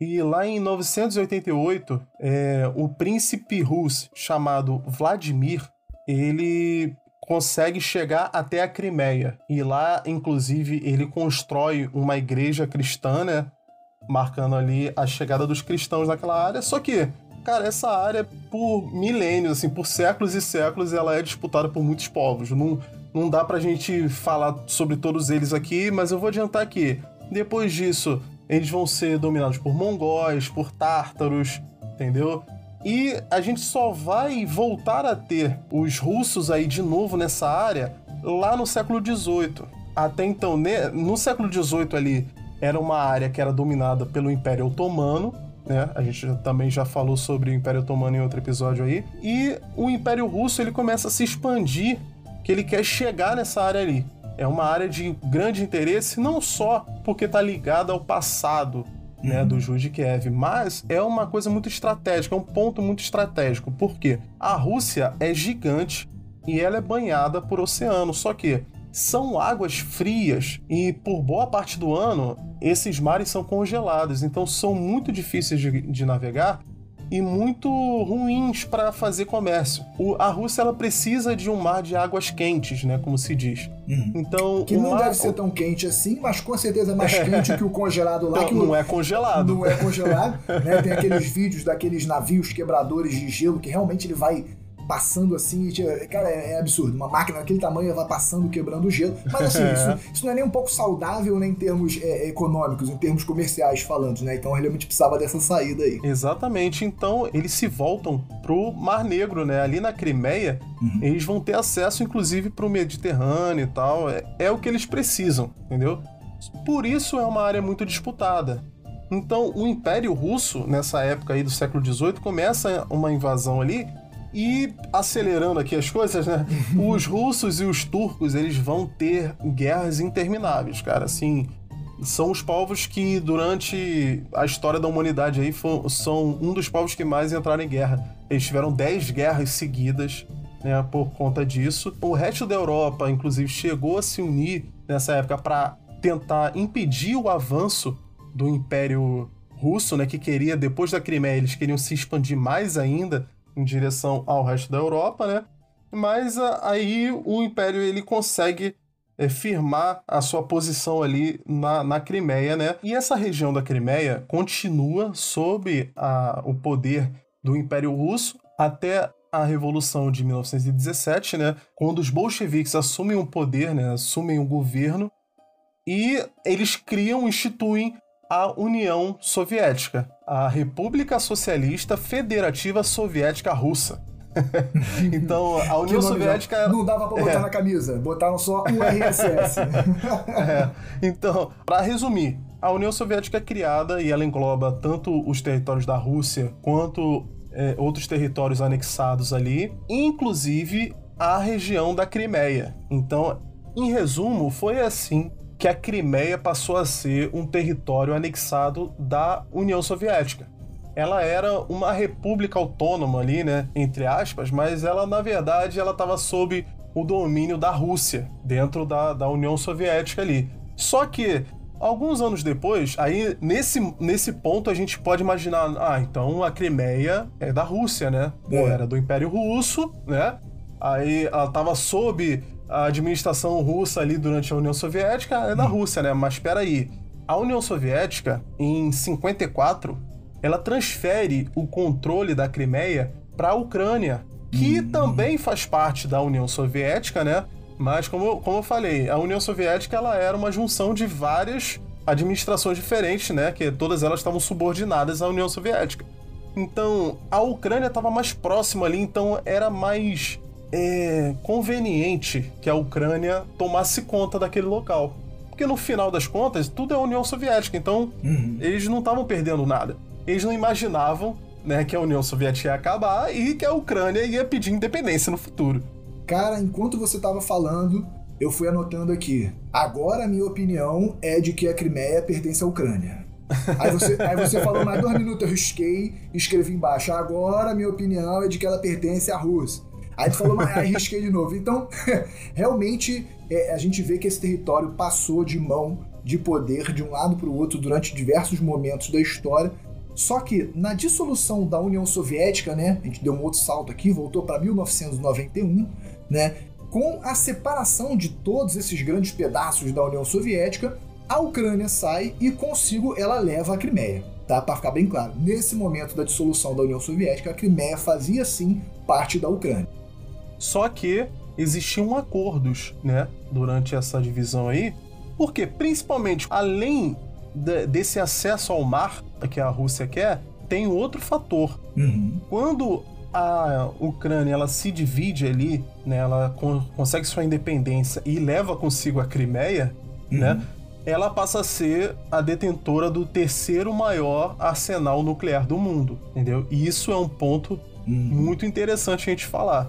e lá em 988, é, o príncipe russo chamado Vladimir, ele consegue chegar até a Crimeia. E lá, inclusive, ele constrói uma igreja cristã, né? Marcando ali a chegada dos cristãos naquela área. Só que, cara, essa área, por milênios, assim, por séculos e séculos, ela é disputada por muitos povos. Não, não dá pra gente falar sobre todos eles aqui, mas eu vou adiantar aqui. Depois disso, eles vão ser dominados por mongóis, por tártaros, entendeu? E a gente só vai voltar a ter os russos aí de novo nessa área lá no século XVIII. Até então, no século XVIII ali, era uma área que era dominada pelo Império Otomano, né? A gente também já falou sobre o Império Otomano em outro episódio aí. E o Império Russo ele começa a se expandir, que ele quer chegar nessa área ali é uma área de grande interesse, não só porque está ligada ao passado né, uhum. do Juiz de Kiev, mas é uma coisa muito estratégica, é um ponto muito estratégico. Por quê? A Rússia é gigante e ela é banhada por oceano, só que são águas frias e por boa parte do ano esses mares são congelados, então são muito difíceis de, de navegar e muito ruins para fazer comércio. O, a Rússia ela precisa de um mar de águas quentes, né, como se diz. Uhum. Então que não mar... deve ser tão quente assim, mas com certeza é mais quente que o congelado lá. Então, que não o... é congelado. Não é congelado. né? Tem aqueles vídeos daqueles navios quebradores de gelo que realmente ele vai passando assim. Cara, é, é, absurdo. Uma máquina daquele tamanho vai passando, quebrando o gelo. Mas assim, é. isso, isso, não é nem um pouco saudável nem em termos é, econômicos, em termos comerciais falando, né? Então realmente precisava dessa saída aí. Exatamente. Então eles se voltam pro Mar Negro, né? Ali na Crimeia, uhum. eles vão ter acesso, inclusive, pro Mediterrâneo e tal. É, é o que eles precisam, entendeu? Por isso é uma área muito disputada. Então, o Império Russo, nessa época aí do século XVIII, começa uma invasão ali e acelerando aqui as coisas, né? os russos e os turcos, eles vão ter guerras intermináveis, cara. Assim, são os povos que durante a história da humanidade aí são um dos povos que mais entraram em guerra. Eles tiveram 10 guerras seguidas, né, por conta disso. O resto da Europa, inclusive, chegou a se unir nessa época para tentar impedir o avanço do Império Russo, né, que queria, depois da Crimeia, eles queriam se expandir mais ainda em direção ao resto da Europa, né? Mas aí o Império ele consegue é, firmar a sua posição ali na, na Crimeia, né? E essa região da Crimeia continua sob a, o poder do Império Russo até a Revolução de 1917, né? Quando os bolcheviques assumem o poder, né? Assumem o governo e eles criam, instituem a União Soviética, a República Socialista Federativa Soviética Russa. então, a União Soviética. Não dava pra botar é. na camisa, botaram só URSS. é. Então, para resumir, a União Soviética é criada e ela engloba tanto os territórios da Rússia quanto é, outros territórios anexados ali, inclusive a região da Crimeia. Então, em resumo, foi assim que a Crimeia passou a ser um território anexado da União Soviética. Ela era uma república autônoma ali, né, entre aspas, mas ela na verdade ela estava sob o domínio da Rússia, dentro da, da União Soviética ali. Só que alguns anos depois, aí nesse, nesse ponto a gente pode imaginar, ah, então a Crimeia é da Rússia, né? É. Era do Império Russo, né? Aí ela estava sob a administração russa ali durante a União Soviética é da hum. Rússia, né? Mas espera aí. A União Soviética, em 54, ela transfere o controle da Crimeia para a Ucrânia, que hum. também faz parte da União Soviética, né? Mas como, como eu falei, a União Soviética ela era uma junção de várias administrações diferentes, né? Que todas elas estavam subordinadas à União Soviética. Então, a Ucrânia estava mais próxima ali, então era mais é, conveniente que a Ucrânia tomasse conta daquele local. Porque no final das contas, tudo é União Soviética, então uhum. eles não estavam perdendo nada. Eles não imaginavam né, que a União Soviética ia acabar e que a Ucrânia ia pedir independência no futuro. Cara, enquanto você estava falando, eu fui anotando aqui. Agora a minha opinião é de que a Crimeia pertence à Ucrânia. Aí você, aí você falou mais dois minutos, eu risquei e escrevi embaixo. Agora a minha opinião é de que ela pertence à Rússia. Aí tu falou, mas arrisquei de novo. Então, realmente, é, a gente vê que esse território passou de mão de poder de um lado para o outro durante diversos momentos da história. Só que na dissolução da União Soviética, né, a gente deu um outro salto aqui, voltou para 1991, né, com a separação de todos esses grandes pedaços da União Soviética, a Ucrânia sai e consigo ela leva a Crimeia. Tá? Para ficar bem claro, nesse momento da dissolução da União Soviética, a Crimeia fazia sim parte da Ucrânia. Só que existiam acordos, né, durante essa divisão aí, porque principalmente além de, desse acesso ao mar que a Rússia quer, tem outro fator. Uhum. Quando a Ucrânia ela se divide ali, né, ela con consegue sua independência e leva consigo a Crimeia, uhum. né, ela passa a ser a detentora do terceiro maior arsenal nuclear do mundo, entendeu? E isso é um ponto uhum. muito interessante a gente falar.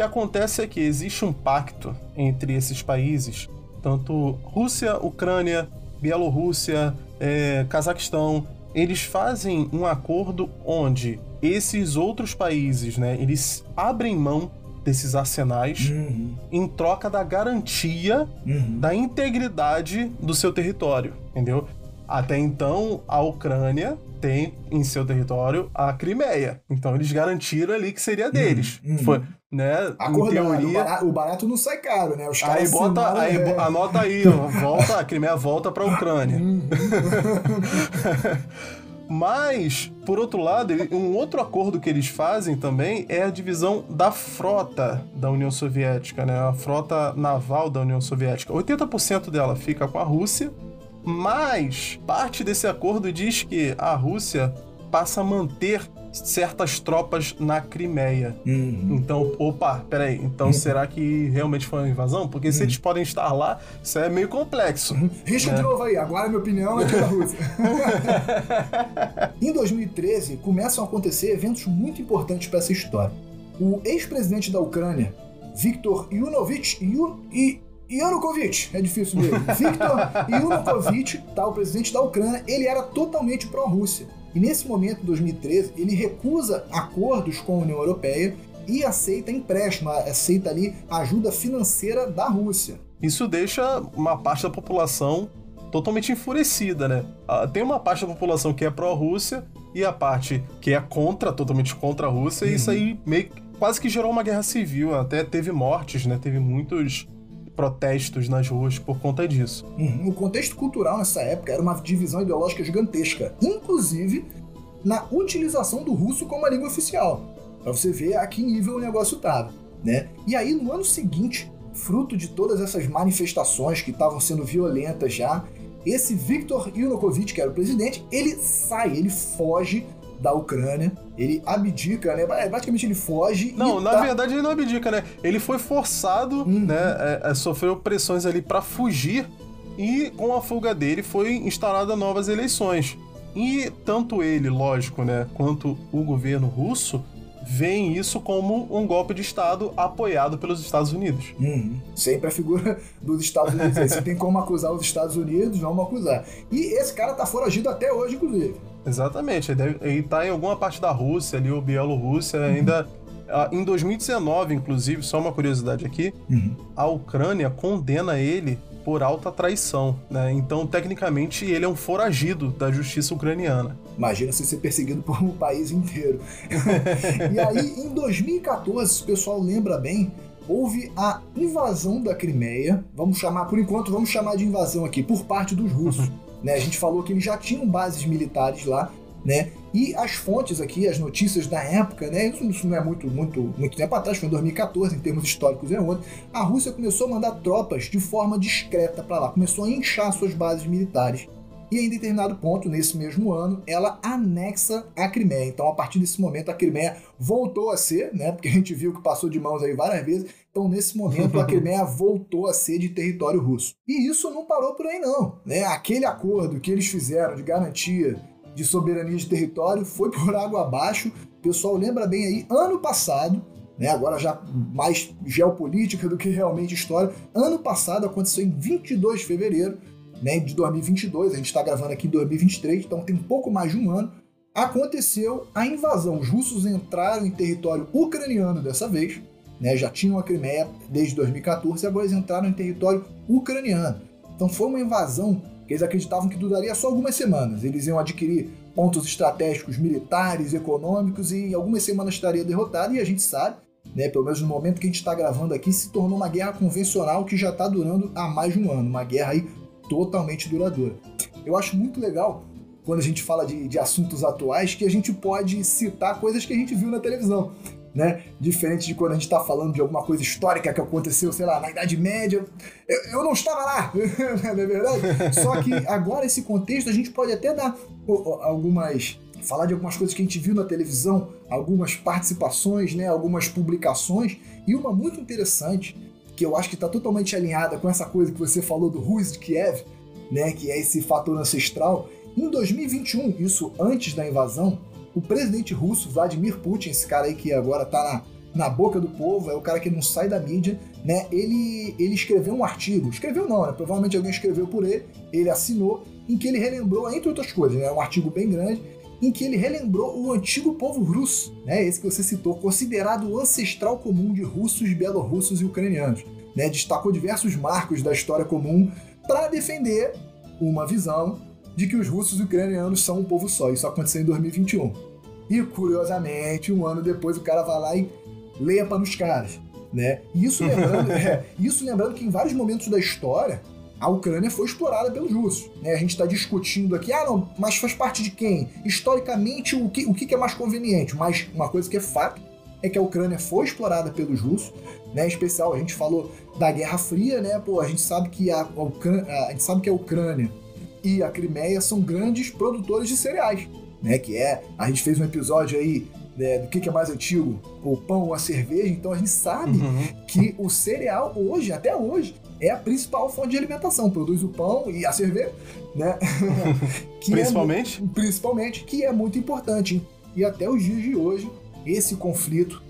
O que acontece é que existe um pacto entre esses países, tanto Rússia, Ucrânia, Bielorrússia, é, Cazaquistão, eles fazem um acordo onde esses outros países, né, eles abrem mão desses arsenais uhum. em troca da garantia uhum. da integridade do seu território, entendeu? Até então, a Ucrânia tem em seu território a Crimeia. Então eles garantiram ali que seria deles. Uhum. Foi, né? Acordado, teoria... o, barato, o, barato, não sai caro, né? Os aí bota, aí é... anota aí, volta, a Crimeia volta para a Ucrânia. Uhum. Mas, por outro lado, um outro acordo que eles fazem também é a divisão da frota da União Soviética, né? A frota naval da União Soviética. 80% dela fica com a Rússia mas parte desse acordo diz que a Rússia passa a manter certas tropas na Crimeia. Uhum. Então, opa, peraí, então será que realmente foi uma invasão? Porque se eles podem estar lá, isso é meio complexo. Risca É. de novo aí, agora minha opinião é é da Rússia. em 2013, começam a acontecer eventos muito importantes para essa história. O ex-presidente da Ucrânia, Viktor Yanukovych, Yu- I- Yanukovych, é difícil mesmo. Viktor Yanukovych, tá, o presidente da Ucrânia, ele era totalmente pró-Rússia. E nesse momento, em 2013, ele recusa acordos com a União Europeia e aceita empréstimo, aceita ali ajuda financeira da Rússia. Isso deixa uma parte da população totalmente enfurecida, né? Ah, Tem uma parte da população que é pró-Rússia e a parte que é contra, totalmente contra a Rússia, e isso aí meio quase que gerou uma guerra civil, até teve mortes, né? Teve muitos protestos nas ruas por conta disso. Uhum. O contexto cultural nessa época era uma divisão ideológica gigantesca, inclusive na utilização do russo como a língua oficial. Pra você ver a que nível o negócio tava, né? E aí no ano seguinte, fruto de todas essas manifestações que estavam sendo violentas já, esse Viktor Yanukovych, que era o presidente, ele sai, ele foge da Ucrânia, ele abdica, né? É, Praticamente ele foge Não, e na tá- verdade ele não abdica, né? Ele foi forçado, Uhum. né? é, é, sofreu pressões ali pra fugir e com a fuga dele foi instaurada novas eleições. E tanto ele, lógico, né, quanto o governo russo veem isso como um golpe de Estado apoiado pelos Estados Unidos. Uhum. Sempre a figura dos Estados Unidos. Se tem como acusar os Estados Unidos, vamos acusar. E esse cara tá foragido até hoje, inclusive. Exatamente, ele, deve, ele tá em alguma parte da Rússia ali, ou Bielorrússia, ainda. ah, Em 2019, inclusive, só uma curiosidade aqui, a Ucrânia condena ele por alta traição, né? Então, tecnicamente, ele é um foragido da justiça ucraniana. Imagina você ser perseguido por um país inteiro. e aí, em 2014, se o pessoal lembra bem, houve a invasão da Crimeia. Vamos chamar, por enquanto, vamos chamar de invasão aqui, por parte dos russos. Né? A gente falou que eles já tinham bases militares lá, né? E as fontes aqui, as notícias da época, né? Isso, isso não é muito, muito, muito tempo atrás, foi em 2014, em termos históricos é onde a Rússia começou a mandar tropas de forma discreta para lá, começou a inchar suas bases militares. E em determinado ponto, nesse mesmo ano, ela anexa a Crimeia. Então, a partir desse momento, a Crimeia voltou a ser, né? Porque a gente viu que passou de mãos aí várias vezes. Então, nesse momento, a Crimeia voltou a ser de território russo. E isso não parou por aí, não. Né? Aquele acordo que eles fizeram de garantia de soberania de território foi por água abaixo. O pessoal lembra bem aí, ano passado, né, agora já mais geopolítica do que realmente história, ano passado aconteceu em 22 de fevereiro né, de 2022, a gente está gravando aqui em 2023, então tem pouco mais de um ano, aconteceu a invasão. Os russos entraram em território ucraniano dessa vez, né, já tinham a Crimeia desde 2014, e agora eles entraram em território ucraniano. Então foi uma invasão que eles acreditavam que duraria só algumas semanas. Eles iam adquirir pontos estratégicos militares, econômicos, e em algumas semanas estaria derrotado, e a gente sabe, né, pelo menos no momento que a gente está gravando aqui, se tornou uma guerra convencional que já está durando há mais de um ano, uma guerra aí totalmente duradoura. Eu acho muito legal quando a gente fala de, de assuntos atuais que a gente pode citar coisas que a gente viu na televisão. Né? Diferente de quando a gente está falando de alguma coisa histórica que aconteceu, sei lá, na Idade Média. Eu, eu não estava lá, não é verdade? Só que agora, esse contexto, a gente pode até dar algumas. falar de algumas coisas que a gente viu na televisão, algumas participações, né? algumas publicações, e uma muito interessante que eu acho que está totalmente alinhada com essa coisa que você falou do Rus de Kiev, né, que é esse fator ancestral. Em 2021, isso antes da invasão, o presidente russo Vladimir Putin, esse cara aí que agora está na, na boca do povo, é o cara que não sai da mídia, né, ele, ele escreveu um artigo, escreveu não, né, provavelmente alguém escreveu por ele, ele assinou, em que ele relembrou, entre outras coisas, né, um artigo bem grande, em que ele relembrou o antigo povo russo, né, esse que você citou, considerado o ancestral comum de russos, belorussos e ucranianos. Né, destacou diversos marcos da história comum para defender uma visão de que os russos e ucranianos são um povo só. Isso aconteceu em 2021. E curiosamente, um ano depois, o cara vai lá e lepa nos caras. Né? E isso lembrando, é, isso lembrando que em vários momentos da história a Ucrânia foi explorada pelos russos. Né? A gente está discutindo aqui, ah, não, mas faz parte de quem? Historicamente, o que, o que é mais conveniente? Mas uma coisa que é fato é que a Ucrânia foi explorada pelos russos, né? Em especial, a gente falou da Guerra Fria, né? Pô, a gente sabe que a, a, Ucrânia, a gente sabe que a Ucrânia e a Crimeia são grandes produtores de cereais. né? Que é, a gente fez um episódio aí né, do que, que, é mais antigo, o pão ou a cerveja, então a gente sabe uhum. que o cereal hoje, até hoje, é a principal fonte de alimentação. Produz o pão e a cerveja, né? principalmente? É, principalmente, que é muito importante. E até os dias de hoje, esse conflito,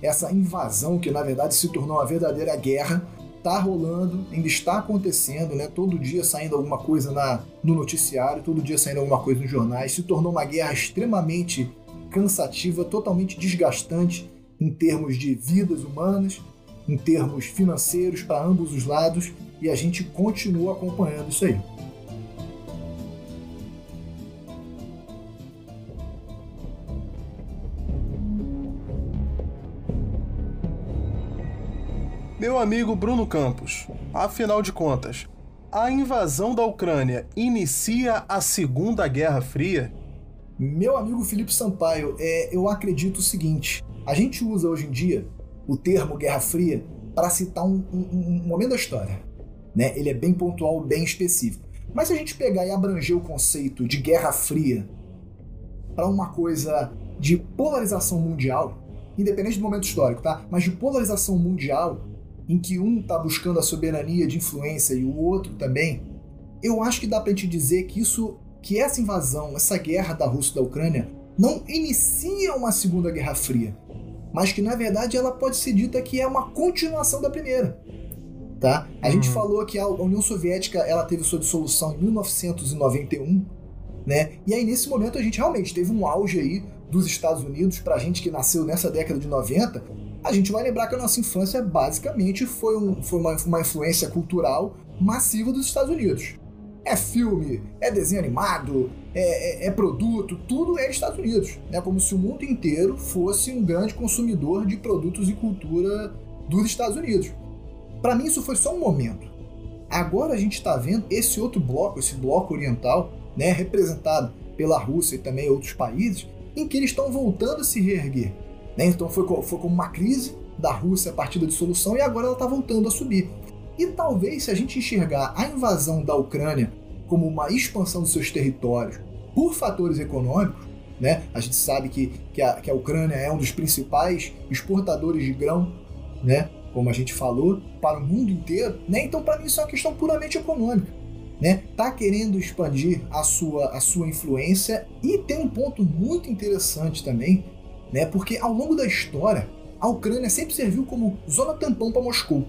essa invasão, que na verdade se tornou uma verdadeira guerra, está rolando, ainda está acontecendo, né? Todo dia saindo alguma coisa na, no noticiário, todo dia saindo alguma coisa nos jornais. Se tornou uma guerra extremamente cansativa, totalmente desgastante em termos de vidas humanas, em termos financeiros para ambos os lados, e a gente continua acompanhando isso aí. Meu amigo Bruno Campos, afinal de contas, a invasão da Ucrânia inicia a Segunda Guerra Fria? Meu amigo Felipe Sampaio, é, eu acredito o seguinte: a gente usa hoje em dia o termo Guerra Fria para citar um, um, um, momento da história. Né? Ele é bem pontual, bem específico. Mas se a gente pegar e abranger o conceito de Guerra Fria para uma coisa de polarização mundial, independente do momento histórico, tá? Mas de polarização mundial, em que um está buscando a soberania de influência e o outro também, eu acho que dá para a gente dizer que isso, que essa invasão, essa guerra da Rússia e da Ucrânia, não inicia uma segunda guerra fria, mas que na verdade ela pode ser dita que é uma continuação da primeira. Tá? A uhum. gente falou que a União Soviética ela teve sua dissolução em 1991, né? E aí nesse momento a gente realmente teve um auge aí dos Estados Unidos para gente que nasceu nessa década de 90, a gente vai lembrar que a nossa infância basicamente foi, um, foi uma, uma influência cultural massiva dos Estados Unidos. É filme, é desenho animado, é, é, é, produto, tudo é Estados Unidos. É como se o mundo inteiro fosse um grande consumidor de produtos e cultura dos Estados Unidos. Para mim, isso foi só um momento. Agora a gente está vendo esse outro bloco, esse bloco oriental, né, representado pela Rússia e também outros países, em que eles estão voltando a se reerguer. Né? Então foi, foi como uma crise da Rússia a partir da dissolução e agora ela está voltando a subir. E talvez se a gente enxergar a invasão da Ucrânia como uma expansão dos seus territórios por fatores econômicos, né? A gente sabe que, que, a, que a Ucrânia é um dos principais exportadores de grão, né? Como a gente falou, para o mundo inteiro, né? Então, para mim, isso é uma questão puramente econômica, né? Tá querendo expandir a sua, a sua influência e tem um ponto muito interessante também, né? Porque ao longo da história, a Ucrânia sempre serviu como zona tampão para Moscou.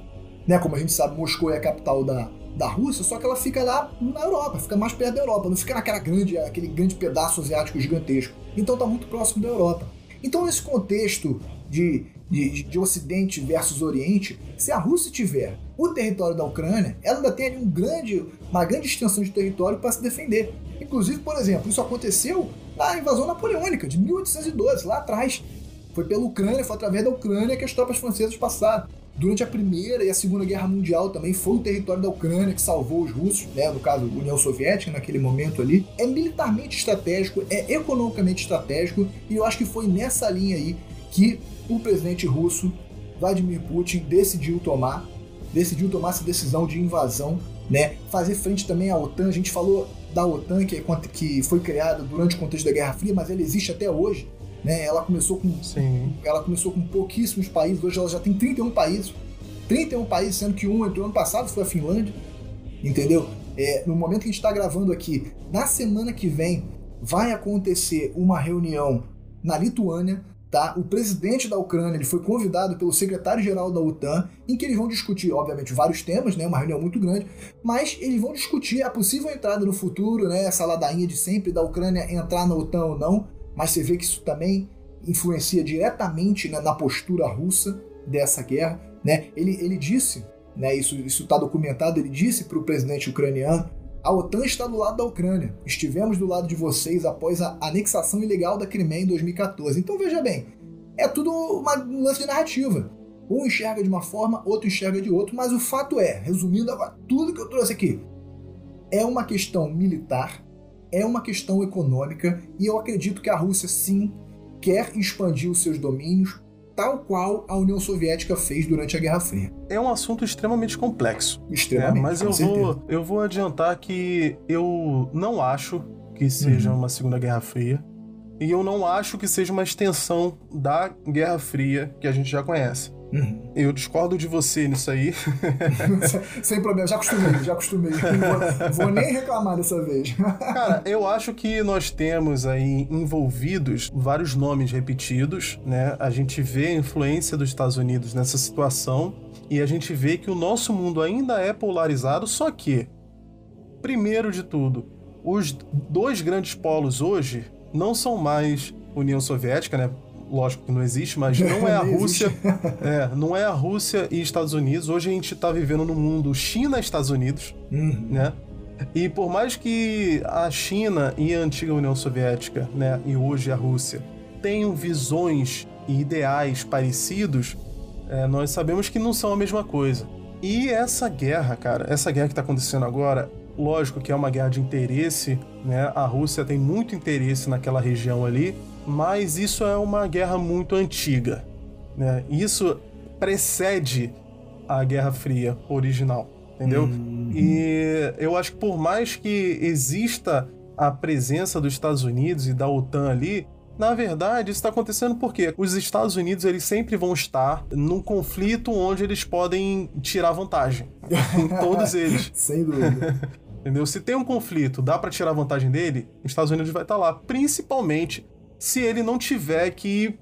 Né? Como a gente sabe, Moscou é a capital da, da Rússia, só que ela fica lá na Europa, fica mais perto da Europa, não fica naquela grande, aquele grande pedaço asiático gigantesco. Então está muito próximo da Europa. Então, nesse contexto de, de, de, Ocidente versus Oriente, se a Rússia tiver o território da Ucrânia, ela ainda tem ali um grande, uma grande extensão de território para se defender. Inclusive, por exemplo, isso aconteceu na invasão napoleônica de 1812, lá atrás. Foi pela Ucrânia, foi através da Ucrânia que as tropas francesas passaram. Durante a Primeira e a Segunda Guerra Mundial também foi o território da Ucrânia que salvou os russos, né, no caso, União Soviética, naquele momento ali. É militarmente estratégico, é economicamente estratégico, e eu acho que foi nessa linha aí que o presidente russo, Vladimir Putin, decidiu tomar, decidiu tomar essa decisão de invasão, né, fazer frente também à OTAN. A gente falou da OTAN, que, é, que foi criada durante o contexto da Guerra Fria, mas ela existe até hoje. Né? Ela, começou com, Sim. ela começou com pouquíssimos países, hoje ela já tem 31 países. 31 países, sendo que um entrou ano passado, foi a Finlândia. Entendeu? É, no momento que a gente está gravando aqui, na semana que vem, vai acontecer uma reunião na Lituânia Tá? O presidente da Ucrânia ele foi convidado pelo secretário-geral da OTAN, em que eles vão discutir, obviamente, vários temas, né? uma reunião muito grande, mas eles vão discutir a possível entrada no futuro, né? essa ladainha de sempre da Ucrânia entrar na OTAN ou não, mas você vê que isso também influencia diretamente né, na postura russa dessa guerra. Né? Ele, ele disse, né, isso está documentado, ele disse para o presidente ucraniano a OTAN está do lado da Ucrânia. Estivemos do lado de vocês após a anexação ilegal da Crimeia em 2014. Então veja bem, é tudo uma, um lance de narrativa. Um enxerga de uma forma, outro enxerga de outro, mas o fato é, resumindo agora tudo que eu trouxe aqui, é uma questão militar, é uma questão econômica, e eu acredito que a Rússia sim quer expandir os seus domínios, tal qual a União Soviética fez durante a Guerra Fria. É um assunto extremamente complexo. Extremamente. É, mas eu vou, eu vou adiantar que eu não acho que seja uhum. uma Segunda Guerra Fria. e eu não acho que seja uma extensão da Guerra Fria que a gente já conhece. Uhum. Eu discordo de você nisso aí. Sem problema, já acostumei, já acostumei. Vou, vou nem reclamar dessa vez. Cara, eu acho que nós temos aí envolvidos vários nomes repetidos, né? A gente vê a influência dos Estados Unidos nessa situação e a gente vê que o nosso mundo ainda é polarizado, só que, primeiro de tudo, os dois grandes polos hoje não são mais União Soviética, né? Lógico que não existe, mas não é a Rússia. é, não é a Rússia e Estados Unidos. Hoje a gente está vivendo no mundo China e Estados Unidos, uhum. né? E por mais que a China e a antiga União Soviética, né, e hoje a Rússia, tenham visões e ideais parecidos, é, nós sabemos que não são a mesma coisa. E essa guerra, cara, essa guerra que está acontecendo agora, lógico que é uma guerra de interesse, né? A Rússia tem muito interesse naquela região ali, mas isso é uma guerra muito antiga. Né? Isso precede a Guerra Fria original, entendeu? Uhum. E eu acho que por mais que exista a presença dos Estados Unidos e da OTAN ali, na verdade, isso está acontecendo porque os Estados Unidos eles sempre vão estar num conflito onde eles podem tirar vantagem. em todos eles. Sem dúvida. Entendeu? Se tem um conflito, dá para tirar vantagem dele, os Estados Unidos vai estar lá, principalmente se ele não tiver que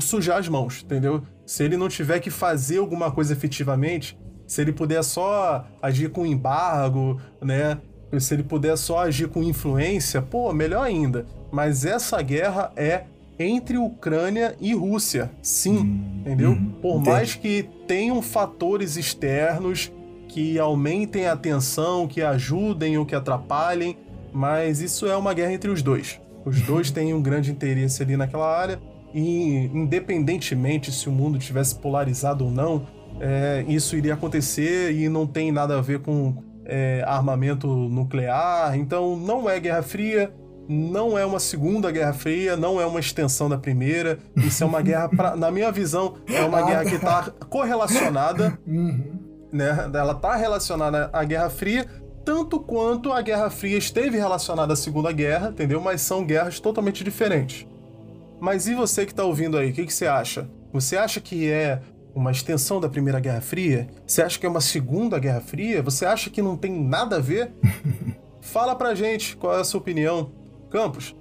sujar as mãos, entendeu? Se ele não tiver que fazer alguma coisa efetivamente, se ele puder só agir com embargo, né? Se ele puder só agir com influência, pô, melhor ainda. Mas essa guerra é entre Ucrânia e Rússia, sim, hum, entendeu? Hum, Por entendi. mais que tenham fatores externos que aumentem a tensão, que ajudem ou que atrapalhem, mas isso é uma guerra entre os dois. Os dois têm um grande interesse ali naquela área e, independentemente se o mundo tivesse polarizado ou não, é, isso iria acontecer e não tem nada a ver com é, armamento nuclear. Então, não é Guerra Fria, não é uma segunda Guerra Fria, não é uma extensão da primeira. Isso é uma guerra, pra, na minha visão, é uma guerra que está correlacionada. Uhum. Né? Ela está relacionada à Guerra Fria, tanto quanto a Guerra Fria esteve relacionada à Segunda Guerra, entendeu? Mas são guerras totalmente diferentes. Mas e você que está ouvindo aí, o que, que você acha? Você acha que é uma extensão da Primeira Guerra Fria? Você acha que é uma Segunda Guerra Fria? Você acha que não tem nada a ver? Fala pra gente qual é a sua opinião. Campos,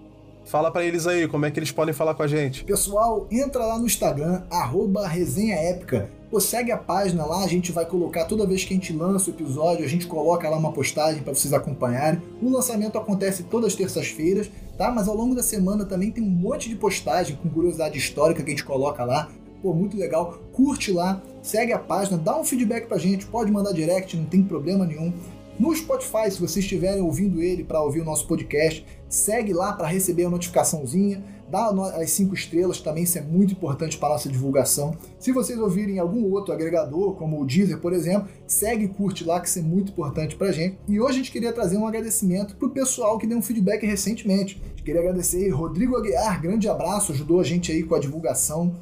fala para eles aí como é que eles podem falar com a gente. Pessoal, entra lá no Instagram, arroba resenha épica Pô, segue a página lá, a gente vai colocar toda vez que a gente lança o episódio, a gente coloca lá uma postagem para vocês acompanharem. O lançamento acontece todas as terças-feiras, tá? Mas ao longo da semana também tem um monte de postagem com curiosidade histórica que a gente coloca lá. Pô, muito legal. Curte lá, segue a página, dá um feedback pra gente, pode mandar direct, não tem problema nenhum. No Spotify, se vocês estiverem ouvindo ele para ouvir o nosso podcast, segue lá para receber a notificaçãozinha, dá as cinco estrelas também, isso é muito importante para a nossa divulgação. Se vocês ouvirem algum outro agregador, como o Deezer, por exemplo, segue e curte lá, que isso é muito importante para a gente. E hoje a gente queria trazer um agradecimento para o pessoal que deu um feedback recentemente. A gente queria agradecer Rodrigo Aguiar, grande abraço, ajudou a gente aí com a divulgação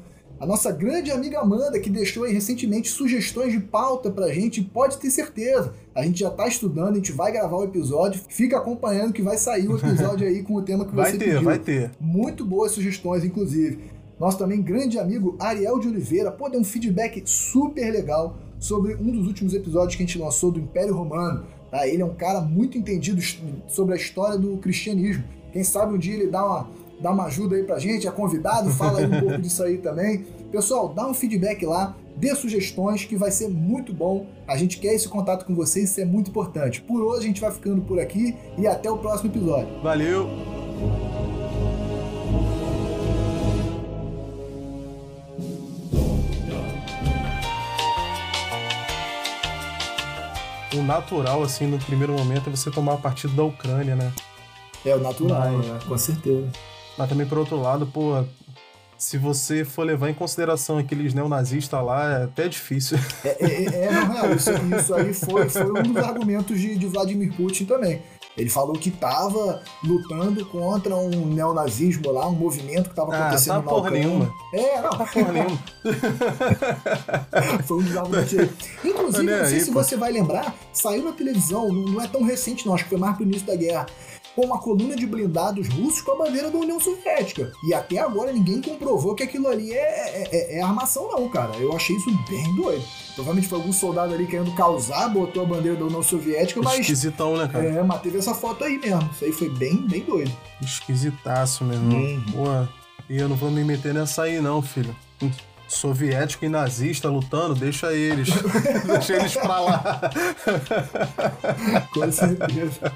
a nossa grande amiga Amanda, que deixou aí recentemente sugestões de pauta pra gente, pode ter certeza. A gente já tá estudando, a gente vai gravar o episódio, fica acompanhando que vai sair o episódio aí com o tema que vai você ter, pediu. Vai ter, vai ter. Muito boas sugestões, inclusive. Nosso também grande amigo Ariel de Oliveira, pô, deu um feedback super legal sobre um dos últimos episódios que a gente lançou do Império Romano. Tá? Ele é um cara muito entendido sobre a história do cristianismo. Quem sabe um dia ele dá uma dá uma ajuda aí pra gente, é convidado, fala aí um pouco disso aí também. Pessoal, dá um feedback lá, dê sugestões que vai ser muito bom. A gente quer esse contato com vocês, isso é muito importante. Por hoje a gente vai ficando por aqui e até o próximo episódio. Valeu! o natural, assim, no primeiro momento é você tomar partido da Ucrânia, né? É o natural, Mas... né? com certeza. Mas também, por outro lado, pô, se você for levar em consideração aqueles neonazistas lá, é até difícil. É, é, é, não, é, isso, isso aí foi, foi um dos argumentos de, de Vladimir Putin também. Ele falou que estava lutando contra um neonazismo lá, um movimento que estava ah, acontecendo ah, tá na porra Ucrânia. Nenhuma. É, não. Tá porra nenhuma. Foi um dos argumentos. Inclusive, não, sei aí, se pô. você vai lembrar, saiu na televisão, não é tão recente não, acho que foi mais pro início da guerra com uma coluna de blindados russos com a bandeira da União Soviética. E até agora ninguém comprovou que aquilo ali é, é, é, é armação, não, cara. Eu achei isso bem doido. Provavelmente foi algum soldado ali querendo causar, botou a bandeira da União Soviética, mas. Esquisitão, né, cara? É, mas teve essa foto aí mesmo. Isso aí foi bem, bem doido. Esquisitaço, meu irmão. Uhum. Pô, e eu não vou me meter nessa aí, não, filho soviético e nazista lutando, deixa eles. deixa eles pra lá. Com certeza.